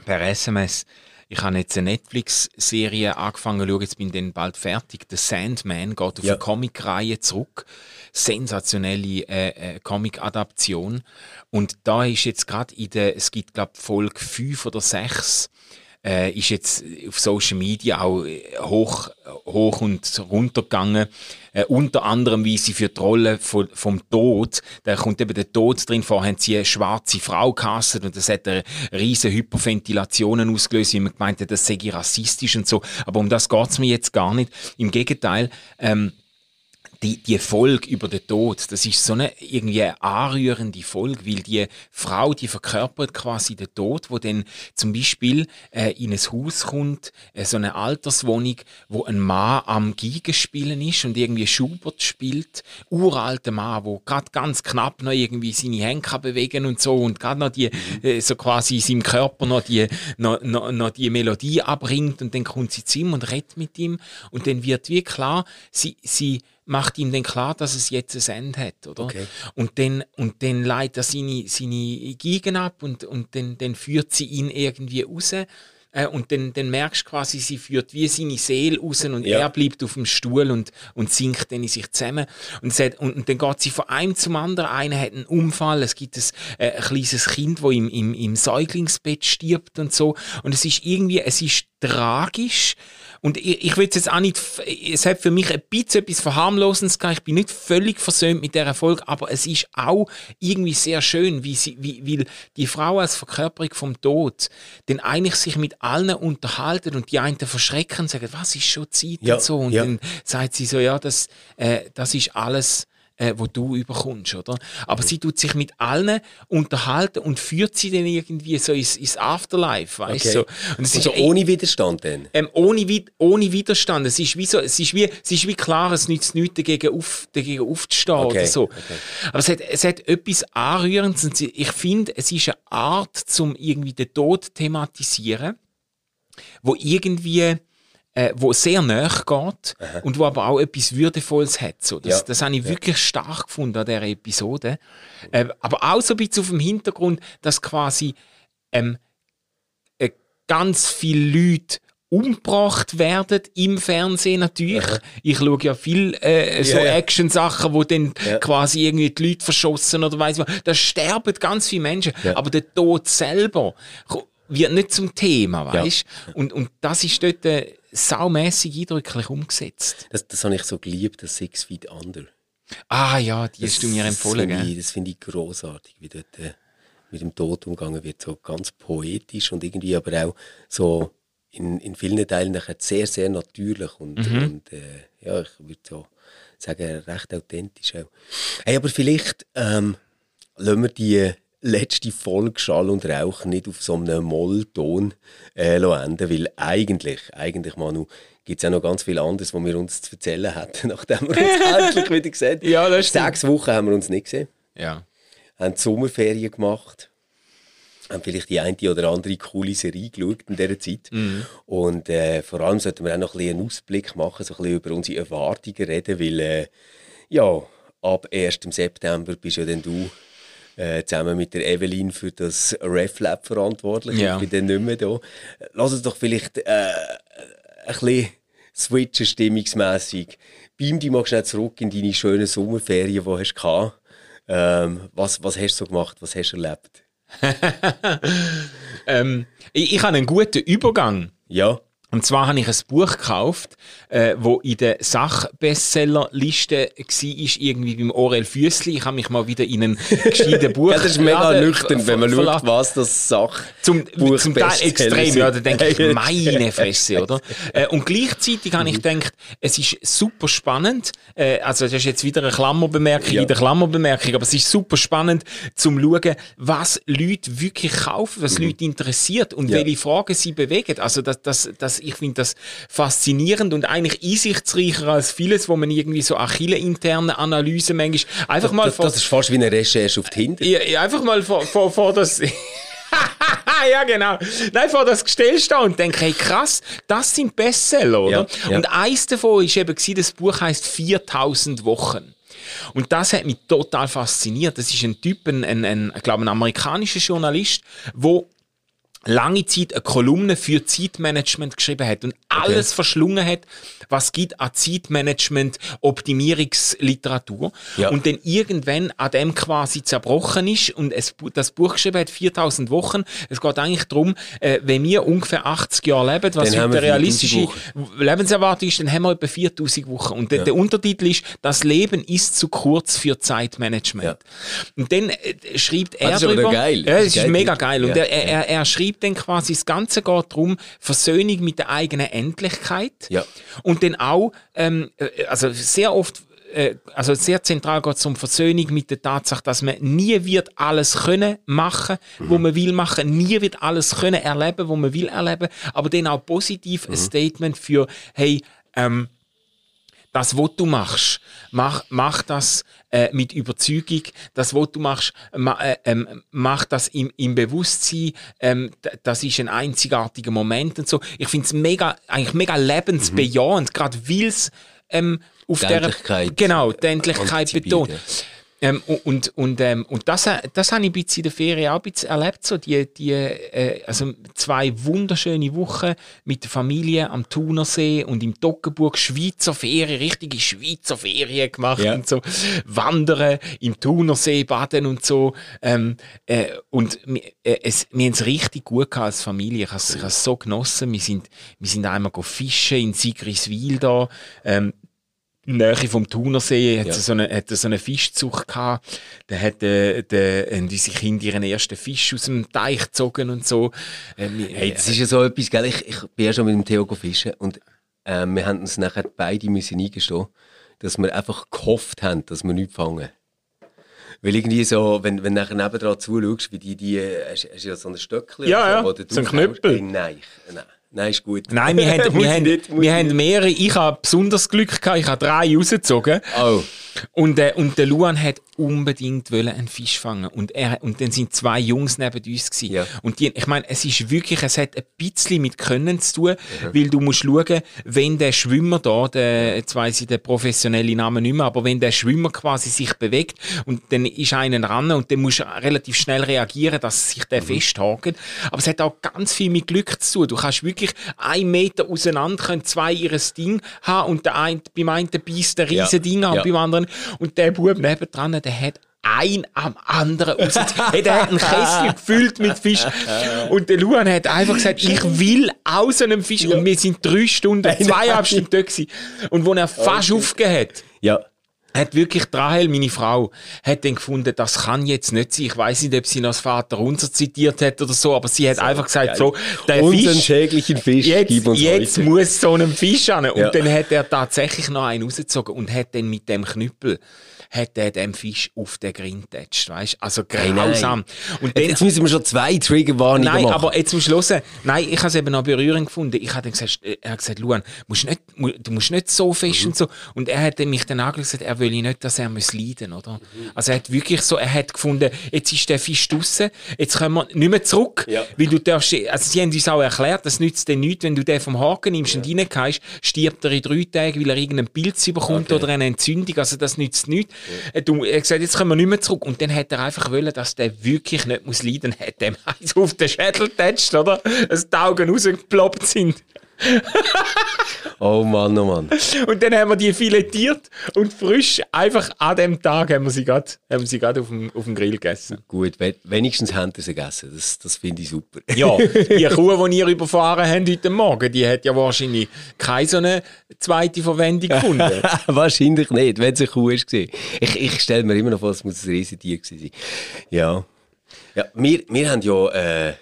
per SMS, ich habe jetzt eine Netflix-Serie angefangen zu jetzt bin ich dann bald fertig. The Sandman geht auf ja. eine Comic-Reihe zurück. Sensationelle äh, äh, Comic-Adaption. Und da ist jetzt gerade in der, es gibt glaube Folge 5 oder 6, äh, ist jetzt auf Social Media auch äh, hoch, hoch und runter gegangen. Äh, unter anderem, wie sie für die Rolle von, vom Tod, da kommt eben der Tod drin vor, haben sie eine schwarze Frau gecastet und das hat eine riesige Hyperventilationen ausgelöst, wie man gemeint hat, das sei rassistisch und so. Aber um das geht es mir jetzt gar nicht. Im Gegenteil, ähm, die, die Folge über den Tod, das ist so eine irgendwie eine anrührende Folge, weil die Frau, die verkörpert quasi den Tod, wo dann zum Beispiel äh, in ein Haus kommt, äh, so eine Alterswohnung, wo ein Mann am Geigenspielen ist und irgendwie Schubert spielt, uralter Mann, wo gerade ganz knapp noch irgendwie seine Hände kann bewegen und so und gerade noch die, äh, so quasi in seinem Körper noch die, noch, noch, noch die Melodie abbringt und dann kommt sie zu ihm und redet mit ihm. Und dann wird wie klar, sie, sie macht ihm dann klar, dass es jetzt ein Ende hat, oder? Okay. Und dann, und dann leitet er seine, seine Geigen ab und, und dann, dann führt sie ihn irgendwie raus äh, und dann, dann merkst du quasi, sie führt wie seine Seele raus und Ja. er bleibt auf dem Stuhl und, und sinkt dann in sich zusammen. Und, sie hat, und, und dann geht sie von einem zum anderen. Einer hat einen Unfall, es gibt ein, äh, ein kleines Kind, das im, im, im Säuglingsbett stirbt und so. Und es ist irgendwie, es ist tragisch. Und ich, ich will es jetzt auch nicht, es hat für mich ein bisschen etwas Verharmlosendes gehabt. Ich bin nicht völlig versöhnt mit der Erfolg, aber es ist auch irgendwie sehr schön, wie sie, wie, weil die Frau als Verkörperung vom Tod dann eigentlich sich mit allen unterhalten und die einen verschrecken und sagen, was ist schon Zeit Ja, und so. Und ja. dann sagt sie so, ja, das, äh, das ist alles, äh, wo du überkommst, oder? Aber sie tut sich mit allen unterhalten und führt sie dann irgendwie so ins, ins Afterlife, weißt du? Okay. So. Und es Also ist ohne Widerstand dann? ähm, ohne, ohne Widerstand. Es ist wie so, es ist wie, es ist wie klar, es nützt nichts dagegen, auf, dagegen aufzustehen Okay, oder so. okay. Aber es hat, es hat etwas Anrührendes und ich finde, es ist eine Art, zum irgendwie den Tod thematisieren, wo irgendwie, äh, wo sehr nahe geht und wo aber auch etwas Würdevolles hat. So. Das, Ja, das habe ich wirklich stark gefunden an dieser Episode. Äh, aber auch so ein bisschen auf dem Hintergrund, dass quasi ähm, äh, ganz viele Leute umgebracht werden im Fernsehen natürlich. Ich schaue ja viel äh, so Ja, ja. Action-Sachen, wo dann Ja. quasi irgendwie die Leute verschossen oder weiss was. Da sterben ganz viele Menschen. Ja. Aber der Tod selber wird nicht zum Thema, Ja. weißt Und, und das ist dort äh, saumässig eindrücklich umgesetzt. Das, das habe ich so geliebt, das Six Feet Under. Ah ja, die hast du mir Das empfohlen, finde gell? ich, das finde ich großartig, wie dort äh, mit dem Tod umgegangen wird. So ganz poetisch und irgendwie aber auch so in, in vielen Teilen nachher sehr, sehr natürlich und, Mhm. und äh, ja, ich würde so sagen, recht authentisch auch. Hey, aber vielleicht ähm, lassen wir die letzte Folge Schall und Rauch nicht auf so einem Mollton äh, enden, weil eigentlich, eigentlich, Manu, gibt es auch noch ganz viel anderes, was wir uns zu erzählen hätten, nachdem wir uns endlich wieder gesehen haben. Ja, das stimmt. Sechs Wochen haben wir uns nicht gesehen Ja. haben die Sommerferien gemacht, haben vielleicht die eine oder andere coole Serie geschaut in dieser Zeit. Und äh, vor allem sollten wir auch noch ein bisschen einen Ausblick machen, so ein bisschen über unsere Erwartungen reden, weil äh, ja, ab 1. September bist ja dann du äh, zusammen mit der Evelyn für das RefLab verantwortlich. Ja. Ich bin dann nicht mehr da. Lass uns doch vielleicht äh, ein bisschen switchen stimmungsmässig. Beam dich mal schnell zurück in deine schönen Sommerferien, die hast du gehabt. Ähm, was, was hast du so gemacht? Was hast du erlebt? Ähm, ich, ich habe einen guten Übergang. Ja. Und zwar habe ich ein Buch gekauft, äh, wo in der Sachbestsellerliste war, irgendwie beim Orel Füssli. Ich habe mich mal wieder in einen gescheiten Buch. Ja, das ist mega nüchtern, wenn man schaut, was das Sach zum, zum Teil extrem, sind. ja, da denke ich, meine Fresse, oder? Äh, und gleichzeitig habe ich gedacht, es ist super spannend, äh, also das ist jetzt wieder eine Klammerbemerkung Ja. in der Klammerbemerkung, aber es ist super spannend, zum schauen, was Leute wirklich kaufen, was Leute interessiert und Mhm. Ja. welche Fragen sie bewegen. Also das, das, das, ich finde das faszinierend und eigentlich einsichtsreicher als vieles, wo man irgendwie so Achille-interne Analysen manchmal einfach mal das, vor- das ist fast wie eine Recherche auf Tinder. ja, einfach mal vor, vor, vor das. ja, genau. Nein, vor das Gestell stehen und denke, hey, krass, das sind Bestseller, oder? Ja, ja. Und eins davon ist eben, das Buch heißt 4000 Wochen. Und das hat mich total fasziniert. Das ist ein Typ, ein, ein, ein ich glaube, ein amerikanischer Journalist, wo lange Zeit eine Kolumne für Zeitmanagement geschrieben hat und alles verschlungen hat, was gibt an Zeitmanagement Optimierungsliteratur Ja. und dann irgendwann an dem quasi zerbrochen ist und es, das Buch geschrieben hat 4000 Wochen. Es geht eigentlich darum, äh, wenn wir ungefähr 80 Jahre leben, was heute eine 4000 realistische Lebenserwartung ist, dann haben wir etwa 4000 Wochen. Und der, der Untertitel ist, das Leben ist zu kurz für Zeitmanagement. Ja. Und dann äh, schreibt er das ist aber geil. Ja, Das ist geil. mega geil. Und Ja, er, er, er schreibt dann quasi, das Ganze geht darum, Versöhnung mit der eigenen Endlichkeit. Ja. Und dann auch, ähm, äh, also sehr oft, äh, also sehr zentral geht es um Versöhnung mit der Tatsache, dass man nie wird alles können machen, wo man will machen, nie wird alles können erleben, wo man will erleben, aber dann auch positiv ein Statement für, hey, ähm, das, was du machst, mach, mach das äh, mit Überzeugung. Das, was du machst, ma, äh, ähm, mach das im, im Bewusstsein. Ähm, das ist ein einzigartiger Moment und so. Ich finde es mega, eigentlich mega lebensbejahend, gerade weil es ähm, auf der genau die Endlichkeit betont. ja. Ähm, und und, ähm, und das, äh, das habe ich ein bisschen in der Ferien auch ein bisschen erlebt. So die, die, äh, also zwei wunderschöne Wochen mit der Familie am Thunersee und im Toggenburg Schweizer Ferien, richtige Schweizer Ferien gemacht Ja. und so. Wandern im Thunersee, baden und so. Ähm, äh, und äh, es, wir haben es richtig gut gehabt als Familie. Ich habe es so genossen. Wir sind, wir sind einmal fischen in Sigriswil da. Ähm, Nähe vom Thunersee hat Ja. so eine, hat so eine Fischzucht gehabt. Da hat äh, der, haben unsere Kinder ihren ersten Fisch aus dem Teich gezogen und so. Äh, wir- Hey, das ist ja so etwas, gell? Ich, ich bin ja schon mit dem Theo fischen und ähm, wir haben uns nachher beide müssen eingestehen, dass wir einfach gehofft haben, dass wir nichts fangen. Weil irgendwie so, wenn, wenn du nachher nebendran zuschaust, wie die, die, äh, hast, hast du ja so ein Stöckchen. Ja, oder ja, wo du so ein. Knüppel. Nein, nein, nein, ist gut. Nein, wir haben, wir haben, nicht, wir haben mehrere. Ich habe besonders Glück gehabt. Ich habe drei rausgezogen. Oh, Und, äh, und der Luan hat unbedingt wollen einen Fisch fangen und er und dann sind zwei Jungs neben uns gewesen. Ja. und die, ich meine es ist wirklich es hat ein bisschen mit Können zu tun weil du musst schauen wenn der Schwimmer da der jetzt weiss ich den professionellen Namen nicht mehr aber wenn der Schwimmer quasi sich bewegt und dann ist einer ran und dann musst du relativ schnell reagieren dass sich der festhakt aber es hat auch ganz viel mit Glück zu tun du kannst wirklich einen Meter auseinander können zwei ihres Ding haben und der ein, beim einen beißt der Ja. riesen Ding an Ja. beim anderen. Und der Bub nebendran, der hat ein am anderen raus. hey, der hat einen Kessel gefüllt mit Fisch. Und der Luan hat einfach gesagt, ich will aus einem Fisch. Und wir sind drei Stunden, zweieinhalb Stunden dort gewesen. Und wo er fast aufgehört hat, ja. Hat wirklich Rahel, meine Frau, hat dann gefunden, das kann jetzt nicht sein. Ich weiß nicht, ob sie noch das Vater unser zitiert hat oder so, aber sie hat einfach gesagt, geil. so, der Unseren Fisch, schädlichen Fisch, jetzt, jetzt heute. muss so einem Fisch an. Und Ja. dann hat er tatsächlich noch einen rausgezogen und hat dann mit dem Knüppel hat er dem Fisch auf den Grin getatscht, weißt Also nein. grausam. und dann, Jetzt müssen wir schon zwei Triggerwarnungen Nein, machen. aber jetzt musst du hören. Nein, ich habe es eben noch berührend gefunden. Ich habe dann gesagt, äh, er hat gesagt, Luan, musst nicht, du musst nicht so fest Mhm. und so. Und er hat mich dann angesagt, er will nicht, dass er muss leiden, oder? Mhm. Also er hat wirklich so, er hat gefunden, jetzt ist der Fisch draussen, jetzt können wir nicht mehr zurück, Ja. weil du darfst, also sie haben uns auch erklärt, das nützt dir nichts, wenn du den vom Haken nimmst und reingehst, stirbt er in drei Tagen, weil er irgendeinen Pilz bekommt oder eine Entzündung, also das nützt nichts. Äh, Du, er gesagt, jetzt können wir nicht mehr zurück. Und dann hat er einfach wollen, dass der wirklich nicht muss leiden, hat dem eins auf den Schädel getatscht, oder? Dass die Augen rausgeploppt sind. oh Mann, oh Mann. Und dann haben wir die filetiert und frisch, einfach an dem Tag haben wir sie gerade, sie auf dem, auf dem Grill gegessen. Gut, we- wenigstens haben sie es gegessen. Das, das finde ich super. Ja, die Kuh, die ihr überfahren habt heute Morgen, die hat ja wahrscheinlich keine so eine zweite Verwendung gefunden. Wahrscheinlich nicht, wenn es eine Kuh ist. gewesen. Ich, ich stelle mir immer noch vor, es muss ein Riesentier gewesen sein. Ja. ja wir, wir haben ja äh,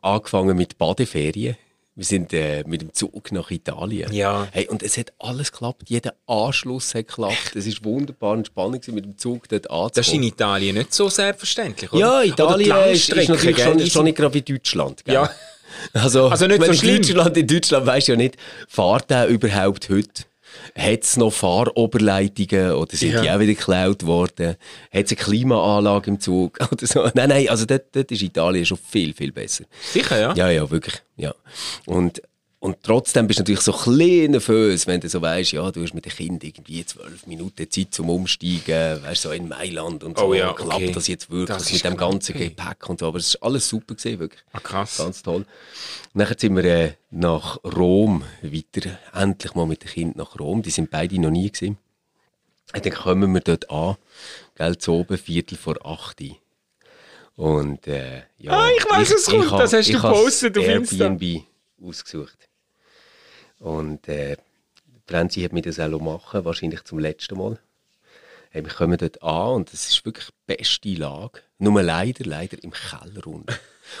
angefangen mit Badeferien. Wir sind äh, mit dem Zug nach Italien. Ja. Hey, und es hat alles geklappt. Jeder Anschluss hat geklappt. Es ist wunderbar und spannend gewesen, mit dem Zug dort anzukommen. Das ist in Italien nicht so selbstverständlich, oder? ja, Oder Italien ist, ist Langstrecke, natürlich gell, schon, die schon nicht gerade wie Deutschland. Gell? Ja. Also, Also nicht so in schlimm. Deutschland, in Deutschland weisst du ja nicht, fahrt der überhaupt heute? Hat es noch Fahroberleitungen oder sind Ja. die auch wieder geklaut worden? Hat es eine Klimaanlage im Zug oder so? Nein, nein, also dort, dort ist Italien schon viel, viel besser. Sicher, ja. Ja, ja, wirklich. Ja. Und, und trotzdem bist du natürlich so ein bisschen nervös, wenn du so weißt, ja, du hast mit dem Kind irgendwie zwölf Minuten Zeit zum Umsteigen, weißt so in Mailand und so. Oh ja, Klappt okay. das jetzt wirklich Das mit dem ganzen okay. Gepäck und so. Aber es ist alles super gesehen, wirklich. Ah, krass. Ganz toll. Und dann sind wir äh, nach Rom weiter, endlich mal mit dem Kind nach Rom. Die sind beide noch nie gesehen. Und dann kommen wir dort an, gell, zu oben, Viertel vor acht. Und äh, ja, Ah, ich weiss, es kommt. Das hast du gepostet auf Insta. Airbnb ausgesucht. Und äh, Franzi hat mir das auch machen wahrscheinlich zum letzten Mal. Hey, wir kommen dort an und es ist wirklich die beste Lage. Nur leider, leider im Keller unten.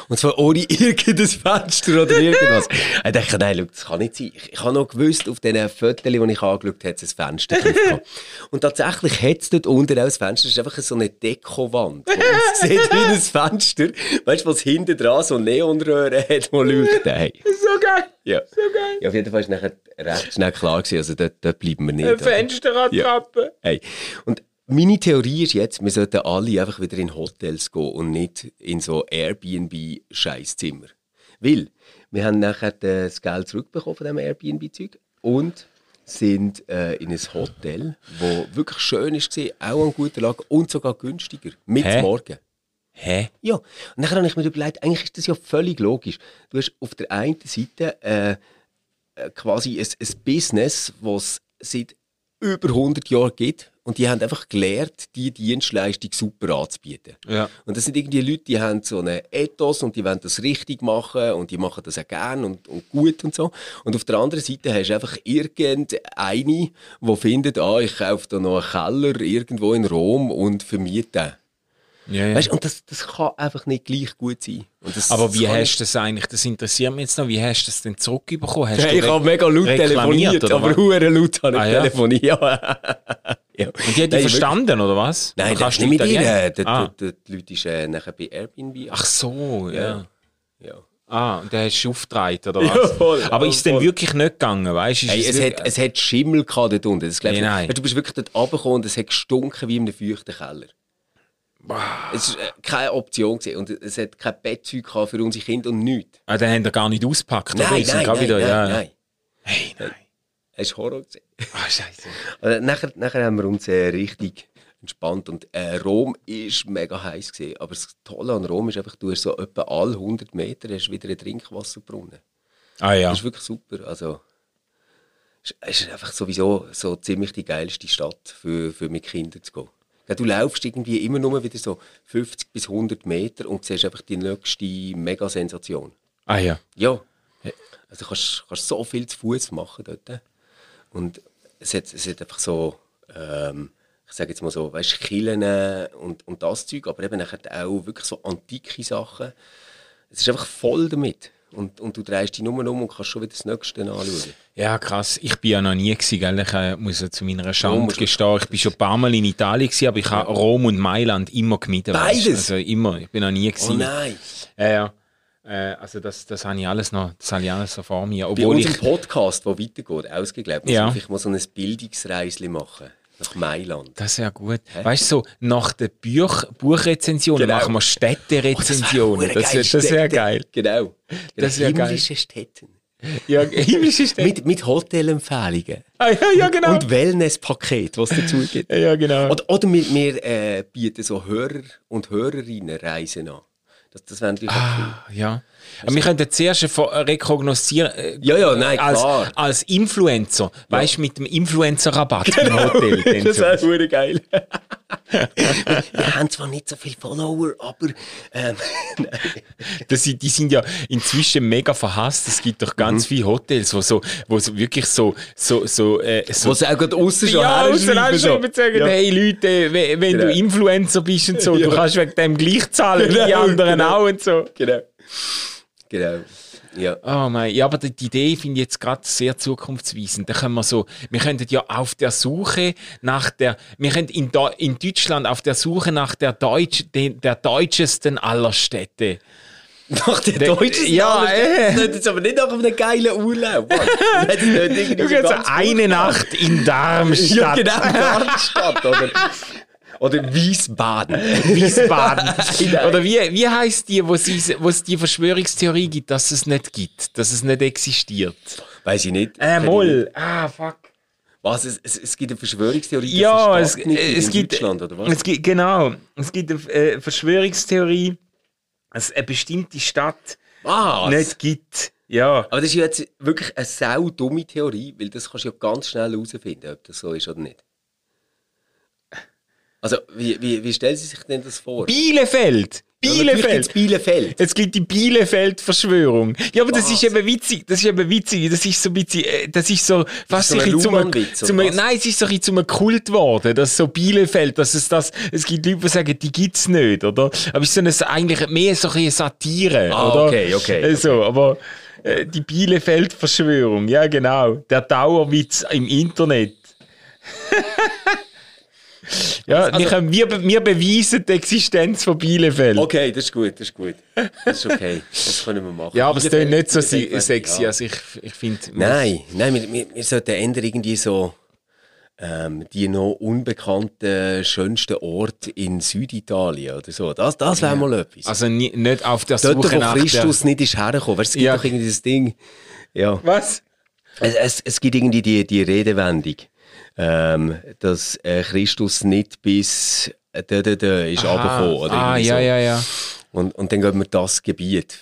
Und zwar ohne irgendein Fenster oder irgendwas. Ich dachte, nein, schau, das kann nicht sein. Ich, ich habe noch gewusst, auf diesen Fotos, die ich angeschaut habe, hat es ein Fenster drauf. Und tatsächlich hat es dort unten auch ein Fenster. Es ist einfach so eine Dekowand. Und es sieht wie ein Fenster. Weißt du, was hinten dran so Neonröhren hat, die leuchten. Hey. So geil. Ja. So geil. ja, auf jeden Fall ist nachher recht schnell klar gewesen, also dort, dort bleiben wir nicht. Ein oder? Fensterattrappe. Hey. Und meine Theorie ist jetzt, wir sollten alle einfach wieder in Hotels gehen und nicht in so Airbnb-Scheißzimmer. Weil wir haben nachher das Geld zurückbekommen von diesem Airbnb-Zeug und sind äh, in ein Hotel, wo wirklich schön war, auch an guter Lage und sogar günstiger. Mit Hä? Morgen. Hä? Ja, und dann habe ich mir überlegt, eigentlich ist das ja völlig logisch. Du hast auf der einen Seite äh, äh, quasi ein, ein Business, das seit über 100 Jahren gibt und die haben einfach gelernt, die Dienstleistung super anzubieten. Ja. Und das sind irgendwie Leute, die haben so einen Ethos und die wollen das richtig machen und die machen das auch gern und, und gut und so. Und auf der anderen Seite hast du einfach irgendeine, die findet, ah, ich kaufe da noch einen Keller irgendwo in Rom und vermiete den. Ja, ja. Weißt, und das, das kann einfach nicht gleich gut sein. Das, Aber das wie hast du das eigentlich, das interessiert mich jetzt noch, wie hast du das denn zurückbekommen? Hast ich, du ich habe mega laut telefoniert, aber hure laut habe ich Ah, ja? telefoniert. Ja. ja. Und die hat die Nein, verstanden, oder was? Nein, kannst du nicht mit ihr. Ah. der, die Leute ist äh, nachher bei Airbnb. Ach so, ja. ja. Ah, und der hast du aufgetragen, oder Ja, was? voll, Aber ja, ist es denn wirklich nicht gegangen, weißt du? Hey, es, hat, es hat Schimmel gehabt dort unten. Das glaub ich Nein, Du bist wirklich dort runtergekommen und es hat gestunken wie in einem feuchten Keller. Es war äh, keine Option. Gewesen. Und es hat kein Bettzeug für unsere Kinder und nichts. Ah, den haben wir gar nicht ausgepackt, oder? Nein, sind nein, nein, wieder, nein, ja. nein. Hey, nein. Es war Horror. Ah, scheiße. Also, nachher, nachher haben wir uns äh, richtig entspannt. Und äh, Rom war mega heiß. Gewesen. Aber das Tolle an Rom ist einfach, du hast so etwa alle 100 Meter hast wieder einen Trinkwasserbrunnen. Ah ja. Das ist wirklich super. Also, es ist einfach sowieso so ziemlich die geilste Stadt für, für mit Kindern zu gehen. Ja, Du laufst irgendwie immer nur wieder so 50 bis 100 Meter und siehst einfach die nächste Mega-Sensation. Ah ja. Ja. Also kannst kannst so viel zu Fuß machen dort. Und es hat, es hat einfach so, ähm, ich sage jetzt mal so, weißt Killen und, und das Zeug, aber eben auch wirklich so antike Sachen. Es ist einfach voll damit. Und, und du drehst dich nur um und kannst schon wieder das Nächste anschauen. Ja, krass. Ich bin ja noch nie gewesen, gell? Ich äh, muss ja zu meiner Schande gestehen. Ich bin schon ein paar Mal in Italien gewesen, aber ich habe Rom und Mailand immer gemieden. Beides? Also immer. Ich bin noch nie Oh gewesen. nein! Ja, ja. Äh, also das, das habe ich alles noch, das habe ich alles so vor mir. Bei Obwohl unserem ich, Podcast, der weitergeht, ausgegeben, muss Ja. ich mal so ein Bildungsreisli machen. Nach Mailand. das wäre gut. Weißt du, so nach den Buch, Buchrezensionen Genau. machen wir Städterezensionen. Oh, das wär das wäre geil. Genau. Das wär geil. Himmlische Städte. Ja, himmlische Städte. Mit, mit Hotelempfehlungen. Ah, ja, ja, genau. Und Wellness-Paket, was dazu gibt. ja, genau. Oder, oder wir, wir äh, bieten so Hörer und Hörerinnen Reisen an. Das, das wäre natürlich auch cool. Ah, ja. Aber wir könnten zuerst von- äh, rekognoszieren. äh, Ja, ja, nein, als, klar. als Influencer. Weißt du, mit dem Influencer-Rabatt im Hotel. Das wäre geil. Wir haben zwar nicht so viele Follower, aber ähm, Das, die sind ja inzwischen mega verhasst. Es gibt doch ganz viele Hotels, wo so, wo so wirklich so, so, so, äh, so was auch gerade aussen schon ja, herschreiben, ausschreiben, sagen, Ja. hey Leute, wenn, Genau. du Influencer bist und so, du Ja. kannst wegen dem gleich zahlen wie die Genau, anderen genau. auch und so. Genau. Genau. Ja. Oh mein, ja, aber die, die Idee finde ich jetzt gerade sehr zukunftsweisend. Da können wir so, wir könnten ja auf der Suche nach der, wir können in, in Deutschland auf der Suche nach der, Deutsch, den, der deutschesten aller Städte. Nach der Der- deutschen ja, äh. Das ist jetzt aber nicht nach einem geilen Urlaub. Du kannst eine Nacht in Darmstadt. Ja, genau, Darmstadt, oder? Oder Wiesbaden. Wiesbaden. Oder wie, wie heißt die, wo, es die Verschwörungstheorie gibt, dass es nicht gibt, dass es nicht existiert? Weiß ich nicht. Äh, Moll. Ah, fuck. Was? Es, es, es gibt eine Verschwörungstheorie, Ja, es es, es in gibt. Deutschland, oder was? Es gibt genau. Es gibt eine äh, Verschwörungstheorie, dass eine bestimmte Stadt Was? nicht gibt. Ja. Aber das ist jetzt wirklich eine sau dumme Theorie, weil das kannst du ja ganz schnell herausfinden, ob das so ist oder nicht. Also, wie, wie, wie stellen Sie sich denn das vor? Bielefeld. Ja, Bielefeld. gibt's Bielefeld. Es gibt die Bielefeld-Verschwörung. Ja, aber das Was? ist eben witzig. Das ist eben witzig. Das ist so ein bisschen, äh, das ist so fast so ein zum, zum, nein, es ist so ein bisschen zum Kult geworden, dass so Bielefeld, dass es das, es gibt Leute, die sagen, die gibt's nicht, oder? Aber es ist so eine, eigentlich mehr so eine Satire, Ah, oder? okay, okay, Äh, So, aber, äh, die Bielefeld-Verschwörung, ja, genau. Der Dauerwitz im Internet. ja, Also- wir, können, wir, wir beweisen die Existenz von Bielefeld. Okay, das ist gut, das ist gut. Das ist okay. Das können wir machen. Ja, aber es klingt nicht so Bielefeld, sexy. ja. Also ich, ich finde. Nein, nein, wir, wir, wir sollten eher irgendwie so ähm, die noch unbekannten, schönsten Orte in Süditalien oder so. Das, das wäre mal etwas. Also ni- nicht auf der Dort, Suche wo nach Christus der... nicht ist hergekommen. Es gibt Ja. doch irgendwie das Ding. Ja. Was? Es, es, es gibt irgendwie die, die Redewendung, ähm, dass äh, Christus nicht bis da, da, da ist runtergekommen. Oder ah, ja, so. ja, ja. Und, und dann gehen wir das Gebiet.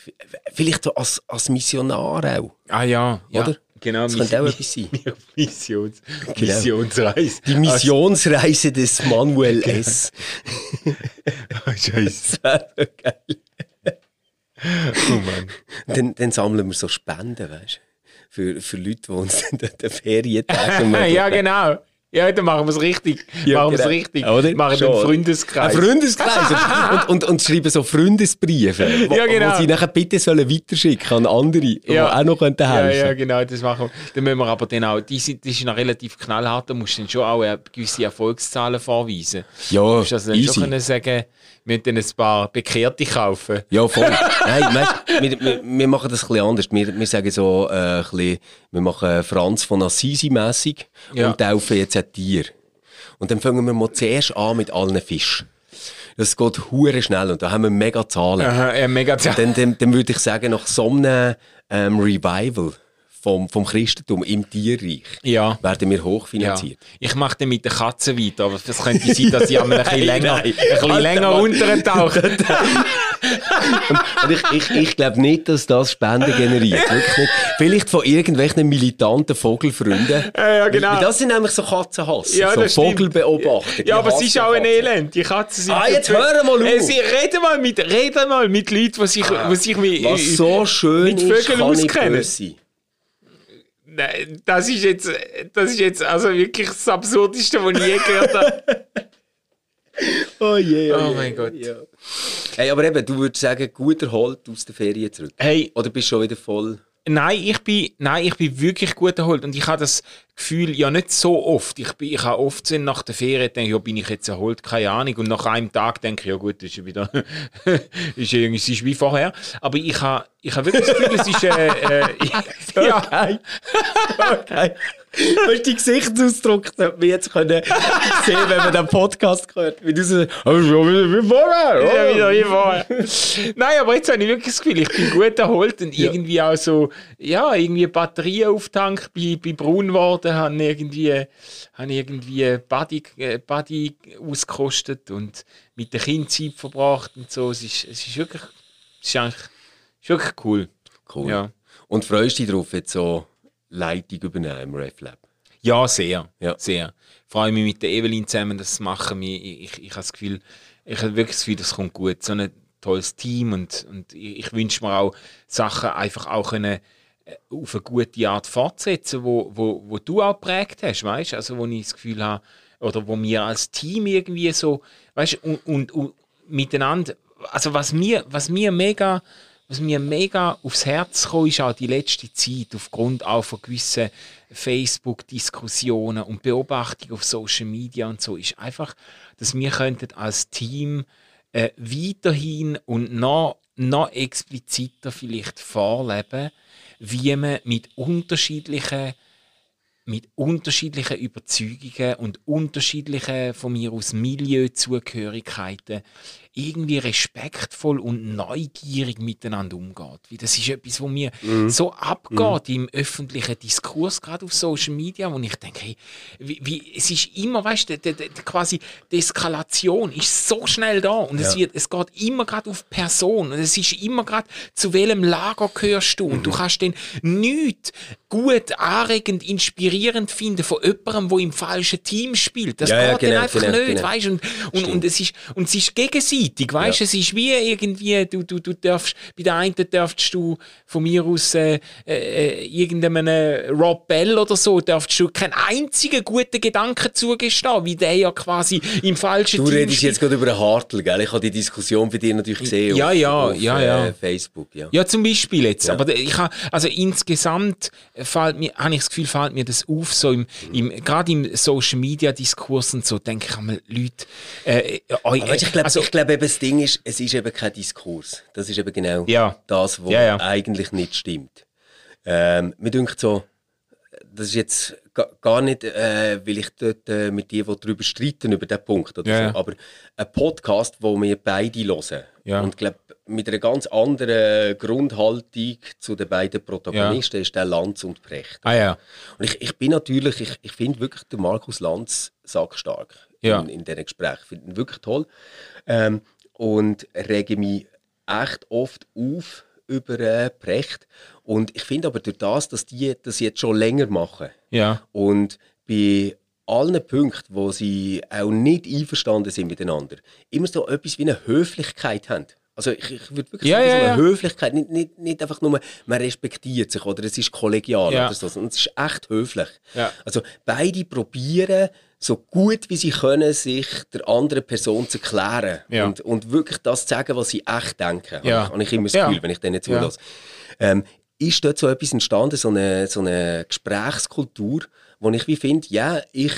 Vielleicht so als, als Missionar auch. Ah, ja. ja. Oder? Genau. Das könnte auch etwas sein. Missions, Genau. Missionsreise. Die Missionsreise des Manuel S. Ah, Scheiße. Das wäre geil. Oh Mann. Dann, dann sammeln wir so Spenden, weißt du? Für, für Leute, die uns dann den Ferientag ermöglichen. ja, genau. Ja, dann machen wir es richtig. Ja, machen wir es genau. richtig. Oder? Machen Schon. einen Freundeskreis. Ein Freundeskreis. und, und, und schreiben so Freundesbriefe, wo, Ja, genau. wo sie nachher bitte sollen weiterschicken an andere, die auch noch könnten ja, helfen ja, genau, das machen wir. Dann müssen wir aber dann auch, die sind, die sind noch relativ knallhart, da musst du dann schon auch äh, gewisse Erfolgszahlen vorweisen. Ja, Du musst also dann easy. schon können sagen, wir dann ein paar Bekehrte kaufen. Ja, voll. Nein, weißt, wir, wir, wir machen das ein bisschen anders. Wir, wir sagen so, äh, ein bisschen, wir machen Franz von Assisi mässig Ja. und taufen jetzt ein Tier. Und dann fangen wir mal zuerst an mit allen Fischen. Das geht hure schnell und da haben wir mega Zahlen. Aha, ja, mega Dann, dann, dann würde ich sagen, nach so einem ähm, Revival vom, vom Christentum im Tierreich Ja. werden wir Ja. hochfinanziert. Ich mache dann mit der Katze weiter, aber es könnte sein, dass ich einmal ein bisschen länger, ein nein. bisschen Alter, länger untertauche. Und ich, ich, ich glaube nicht, dass das Spenden generiert. Wirklich nicht. Vielleicht von irgendwelchen militanten Vogelfreunden. Ja, ja, genau. Weil das sind nämlich so Katzenhasser, Ja, so. Vogelbeobachter. Ja, aber es ist auch ein. Elend. Die Katzen sind Ah, jetzt blöd. hör mal auf. Sie, rede mal mit, rede mal mit Leuten, die sich, die sich mit, so schön mit Vögeln auskennen. Nein, das ist jetzt, das ist jetzt also wirklich das Absurdeste, was ich je gehört habe. Oh je, Oh je, mein Gott. Ja. Hey, aber eben, du würdest sagen, gut erholt aus der Ferien zurück. Hey, Oder bist du schon wieder voll... Nein, ich bin, nein, ich bin wirklich gut erholt und ich habe das Gefühl ja nicht so oft. Ich, bin, ich habe oft so nach der Ferien denke, ja, bin ich jetzt erholt, keine Ahnung. Und nach einem Tag denke ich, ja gut, ist wieder, ist irgendwie, es ist wie vorher. Aber ich habe, ich habe wirklich das Gefühl, es ist, äh, äh, ja, Okay. okay. Weißt du, die Gesichtsausdruck sollte man jetzt können sehen, wenn man den Podcast hört. Wie du so, oh, wie vorher. Ja, wieder wie vorher. Nein, aber jetzt habe ich wirklich das Gefühl, ich bin gut erholt und irgendwie auch so, ja, irgendwie Batterien auftankt, bin, bin braun geworden, habe irgendwie, habe irgendwie Body, äh, Body ausgekostet und mit der Kind Zeit verbracht und so. Es ist, es ist wirklich, es ist eigentlich, es ist wirklich cool. Cool. Ja. Und freust dich darauf, jetzt so Leitung übernehmen im RefLab? Ja, sehr. Ja. Sehr. Ich freue mich mit der Evelyn zusammen, das zu machen. Ich, ich, ich habe das Gefühl, ich habe wirklich das Gefühl, das kommt gut. So ein tolles Team und, und ich, ich wünsche mir auch, Sachen einfach auch können, äh, auf eine gute Art fortsetzen, wo, wo, wo du auch geprägt hast, weißt? Also wo ich das Gefühl habe, oder wo wir als Team irgendwie so, weißt und, und, und miteinander, also was mir, was mir mega, was mir mega aufs Herz kam, ist auch die letzte Zeit, aufgrund auch von gewissen Facebook-Diskussionen und Beobachtungen auf Social Media und so, ist einfach, dass wir könnten als Team äh, weiterhin und noch, noch expliziter vielleicht vorleben, wie man mit unterschiedlichen mit unterschiedlichen Überzeugungen und unterschiedlichen von mir aus Milieuzugehörigkeiten irgendwie respektvoll und neugierig miteinander umgeht. Weil das ist etwas, wo mir so abgeht im öffentlichen Diskurs, gerade auf Social Media, wo ich denke, hey, wie, wie, es ist immer, weißt du, de, de, de, quasi die Eskalation ist so schnell da und es, Ja. wird, es geht immer gerade auf Person und es ist immer gerade, zu welchem Lager gehörst du und du kannst dann nichts gut, anregend, inspirierend finden von jemandem, der im falschen Team spielt. Das Ja, ja, geht genau, dann einfach genau, nicht, genau. weißt und, und, und, es ist, und es ist gegenseitig, weißt Ja. es ist wie irgendwie, du, du, du darfst, bei der einen darfst du von mir aus äh, äh, irgendeinem Rob Bell oder so, darfst du keinen einzigen guten Gedanken zugestehen, wie der ja quasi im falschen Du Team redest spielt. jetzt gerade über einen Hartl, gell? Ich habe die Diskussion bei dir natürlich gesehen Ja, auf, ja, auf ja, äh, ja. Facebook. Ja. Ja, zum Beispiel jetzt. Ja. Aber ich ha, also insgesamt fällt mir, habe ich das Gefühl, fällt mir das auf, so im, im, gerade im Social Media Diskurs und so, denke ich einmal, Leute, äh, äh, weißt, ich glaube, also, ich glaube eben, das Ding ist, es ist eben kein Diskurs. Das ist eben genau Ja. das, was Ja, eigentlich nicht stimmt. Ähm, mir denkt so, das ist jetzt ga- gar nicht, äh, weil ich dort äh, mit dir darüber streiten über diesen Punkt oder Ja, so, aber ein Podcast, wo wir beide hören Ja. Und glaube, mit einer ganz anderen Grundhaltung zu den beiden Protagonisten ist der Lanz und Precht. Ah ja. Und ich, ich bin natürlich, ich, ich finde wirklich den Markus Lanz sackstark Ja. in, in diesen Gesprächen. Ich finde ihn wirklich toll. Ähm, und rege mich echt oft auf über äh, Precht. Und ich finde aber durch das, dass die das jetzt schon länger machen Ja. und bei allen Punkten, wo sie auch nicht einverstanden sind miteinander, immer so etwas wie eine Höflichkeit haben. Also ich, ich würde wirklich Ja, sagen, ja, so eine ja. Höflichkeit, nicht, nicht, nicht einfach nur, man respektiert sich oder es ist kollegial Ja. oder so, sondern es ist echt höflich. Also beide probieren, so gut wie sie können, sich der anderen Person zu erklären Ja. und, und wirklich das zu sagen, was sie echt denken. Ja. Habe ich, immer das Ja. Gefühl, wenn ich denen Ja. zulasse. Ähm, ist dort so etwas entstanden, so eine, so eine Gesprächskultur, wo ich wie finde, ja, ich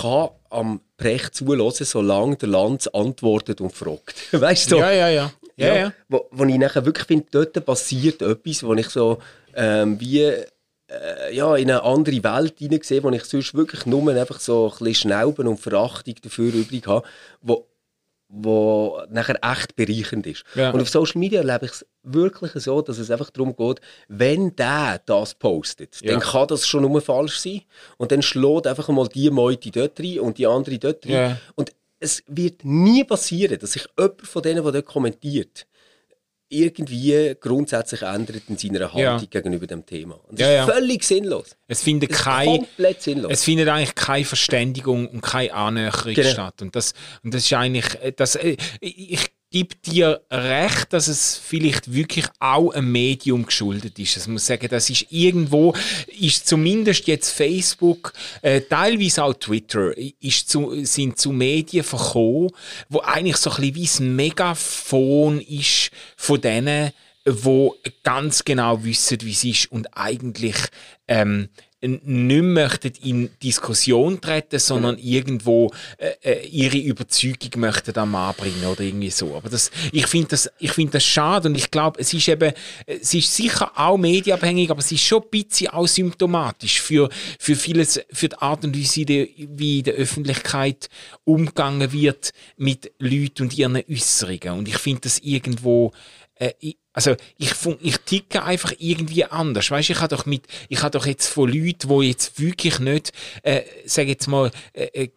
kann am Precht zulassen, solange der Lanz antwortet und fragt. weißt du? so? Ja, ja, ja. Ja, ja. Wo, wo ich nachher wirklich finde, dort passiert etwas, wo ich so ähm, wie äh, ja, in eine andere Welt hineinsehe, wo ich sonst wirklich nur einfach so ein bisschen Schnauben und Verachtung dafür übrig habe, wo, wo nachher echt bereichernd ist. Ja. Und auf Social Media erlebe ich es wirklich so, dass es einfach darum geht, wenn der das postet, Ja. dann kann das schon nur falsch sein. Und dann schlägt einfach mal die Meute dort rein und die andere dort rein. Ja. Und es wird nie passieren, dass sich jemand von denen, der dort kommentiert, irgendwie grundsätzlich ändert in seiner Haltung Ja. gegenüber dem Thema. Und das Ja, ist völlig sinnlos. Es findet Es kein, komplett sinnlos. es findet eigentlich keine Verständigung und keine Annäherung Genau. statt. Und das, und das ist eigentlich, äh, das, äh, ich gebe dir recht, dass es vielleicht wirklich auch einem Medium geschuldet ist. Ich muss sagen, das ist irgendwo, ist zumindest jetzt Facebook, äh, teilweise auch Twitter, ist zu, sind zu Medien verkommen, wo eigentlich so ein bisschen wie ein Megafon ist von denen, wo ganz genau wissen, wie es ist und eigentlich ähm, nicht möchten in Diskussion treten, sondern irgendwo äh, äh, ihre Überzeugung möchten am anbringen oder irgendwie so. Aber das, ich finde das, ich finde das schade und ich glaube, es ist eben, es ist sicher auch medienabhängig, aber es ist schon ein bisschen auch symptomatisch für, für vieles, für die Art und Weise, wie in der Öffentlichkeit umgegangen wird mit Leuten und ihren Äußerungen. Und ich finde das irgendwo, äh, also ich, ich ticke einfach irgendwie anders. Weißt, ich habe doch mit, ich habe doch jetzt von Leuten, die jetzt wirklich nicht, äh, sage jetzt mal, äh, äh,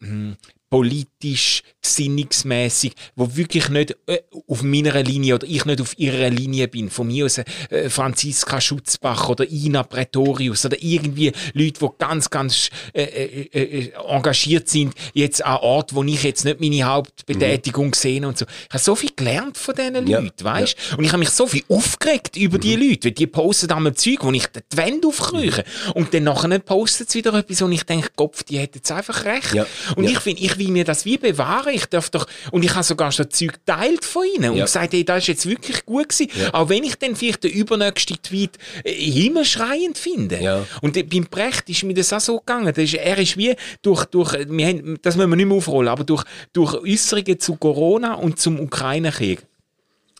hm, politisch, gesinnungsmäßig, wo wirklich nicht äh, auf meiner Linie oder ich nicht auf ihrer Linie bin. Von mir aus äh, Franziska Schutzbach oder Ina Pretorius oder irgendwie Leute, die ganz, ganz äh, äh, äh, engagiert sind, jetzt an Ort, wo ich jetzt nicht meine Hauptbetätigung sehe und so. Ich habe so viel gelernt von diesen Ja, Leuten, weißt Und ich habe mich so viel aufgeregt über die Leute, weil die posten einmal Zeug, wo ich die Wände aufkrieche. Und dann nachher postet sie wieder etwas, wo ich denke, Kopf, die hat jetzt einfach recht. Ja, Und ja. ich finde, ich will mir das wie bewahren. Ich darf doch, und ich habe sogar schon Zeug geteilt von ihnen und Ja. gesagt, hey, das ist jetzt wirklich gut gewesen. Ja. Auch wenn ich dann vielleicht den übernächsten Tweet äh, himmelschreiend finde. Ja. Und beim Brecht ist mir das auch so gegangen. Das ist, er ist wie durch, durch wir haben, das müssen wir nicht mehr aufrollen, aber durch, durch Äußerungen zu Corona und zum Ukraine-Krieg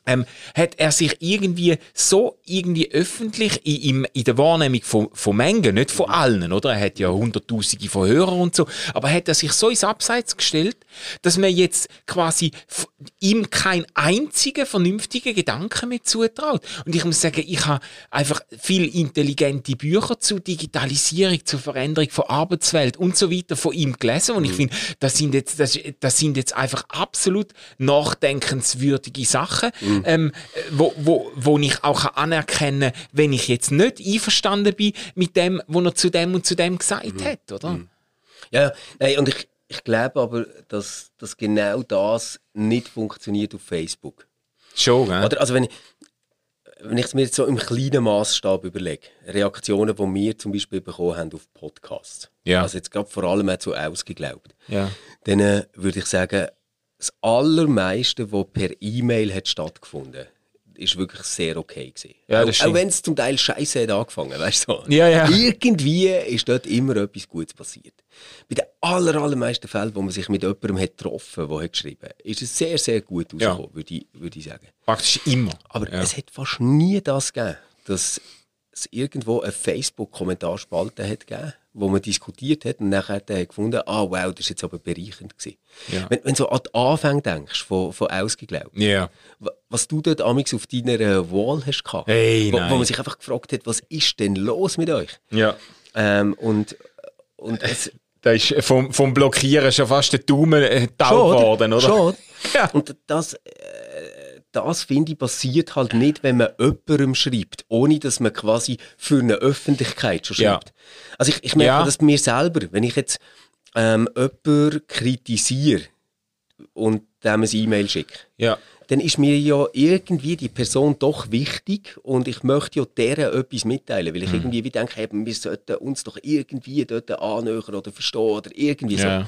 ähm, hat er sich irgendwie so irgendwie öffentlich in, im- in der Wahrnehmung von, von Mengen, nicht von allen, oder? Er hat ja hunderttausende von Hörern und so, aber hat er sich so ins Abseits gestellt, dass man jetzt quasi ihm keinen einzigen vernünftigen Gedanken mehr zutraut. Und ich muss sagen, ich habe einfach viel intelligente Bücher zu Digitalisierung, zur Veränderung von Arbeitswelt und so weiter von ihm gelesen. Und ich finde, das sind jetzt, das, das sind jetzt einfach absolut nachdenkenswürdige Sachen, ähm, wo, wo, wo ich auch anerkennen kann, wenn ich jetzt nicht einverstanden bin mit dem, was er zu dem und zu dem gesagt hat, oder? Ja, nein, und ich, ich glaube aber, dass, dass genau das nicht funktioniert auf Facebook. Schon, gell? Oder? Also wenn ich, wenn ich es mir jetzt so im kleinen Maßstab überlege, Reaktionen, die wir zum Beispiel bekommen haben auf Podcasts, Ja. also jetzt gerade vor allem auch zu ausgeglaubt, Ja. dann äh, würde ich sagen, das Allermeiste, was per E-Mail hat stattgefunden ist wirklich sehr okay gewesen. Ja, auch, auch wenn es zum Teil scheiße hat angefangen, weißt du? so. Ja, ja. Irgendwie ist dort immer etwas Gutes passiert. Bei den aller, allermeisten Fällen, wo man sich mit jemandem hat getroffen hat, der hat geschrieben hat, ist es sehr, sehr gut rausgekommen, würde, ich, würde ich sagen. Praktisch immer. Aber ja. es hat fast nie das gegeben, dass es irgendwo eine Facebook-Kommentarspalte hat gegeben, wo man diskutiert hat und nachher hat er gefunden, ah wow, das ist jetzt aber bereichernd gewesen. Ja. Wenn, wenn du so an den Anfang denkst von, von Ausgeglaubt, wa- was du dort amigs auf deiner äh, Wall hast gehabt, Hey, wo, wo man sich einfach gefragt hat, was ist denn los mit euch? Ja. Ähm, und, und es, Da ist vom, vom Blockieren schon fast der Daumen äh, taub geworden, oder? Schon. Ja. Und das, äh, das finde ich, passiert halt nicht, wenn man jemandem schreibt, ohne dass man quasi für eine Öffentlichkeit schon Ja. schreibt. Also ich, ich merke Ja. das bei mir selber, wenn ich jetzt ähm, jemanden kritisiere und dem ein E-Mail schicke, Ja. dann ist mir ja irgendwie die Person doch wichtig und ich möchte ja deren etwas mitteilen, Mhm. weil ich irgendwie wie denke, hey, wir sollten uns doch irgendwie dort annähern oder verstehen oder irgendwie so.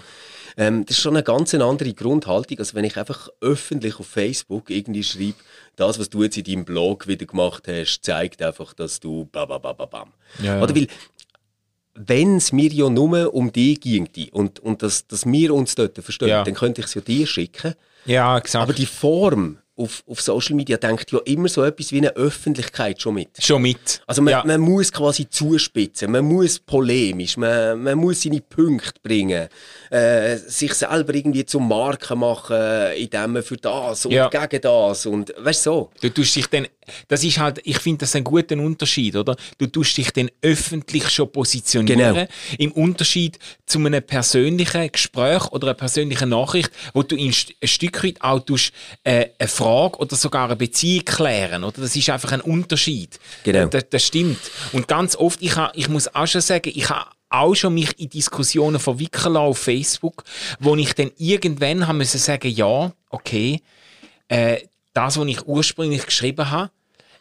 Ähm, das ist schon eine ganz andere Grundhaltung, als wenn ich einfach öffentlich auf Facebook irgendwie schreibe, das, was du jetzt in deinem Blog wieder gemacht hast, zeigt einfach, dass du babababam. Ja, ja. Oder weil, wenn es mir ja nur um dich ginge und, und dass, dass wir uns dort verstehen, Ja. dann könnte ich es ja dir schicken. Ja, exakt. Aber die Form auf, auf Social Media denkt ja immer so etwas wie eine Öffentlichkeit schon mit. schon mit. Also man, ja. man muss quasi zuspitzen, man muss polemisch, man, man muss seine Punkte bringen, äh, sich selber irgendwie zum Marken machen, indem man für das und Ja. gegen das und weißt du so. Du tust dich dann, das ist halt, ich finde das einen guten Unterschied, oder? Du tust dich dann öffentlich schon positionieren, Genau. im Unterschied zu einem persönlichen Gespräch oder einer persönlichen Nachricht, wo du ein Stück weit auch tust, äh, eine Frage oder sogar eine Beziehung klären, oder? Das ist einfach ein Unterschied. Genau. Das, das stimmt. Und ganz oft, ich, ha, ich muss auch schon sagen, ich habe auch schon mich in Diskussionen verwickeln auf Facebook, wo ich dann irgendwann haben müssen sagen, ja, okay, äh, das, was ich ursprünglich geschrieben habe,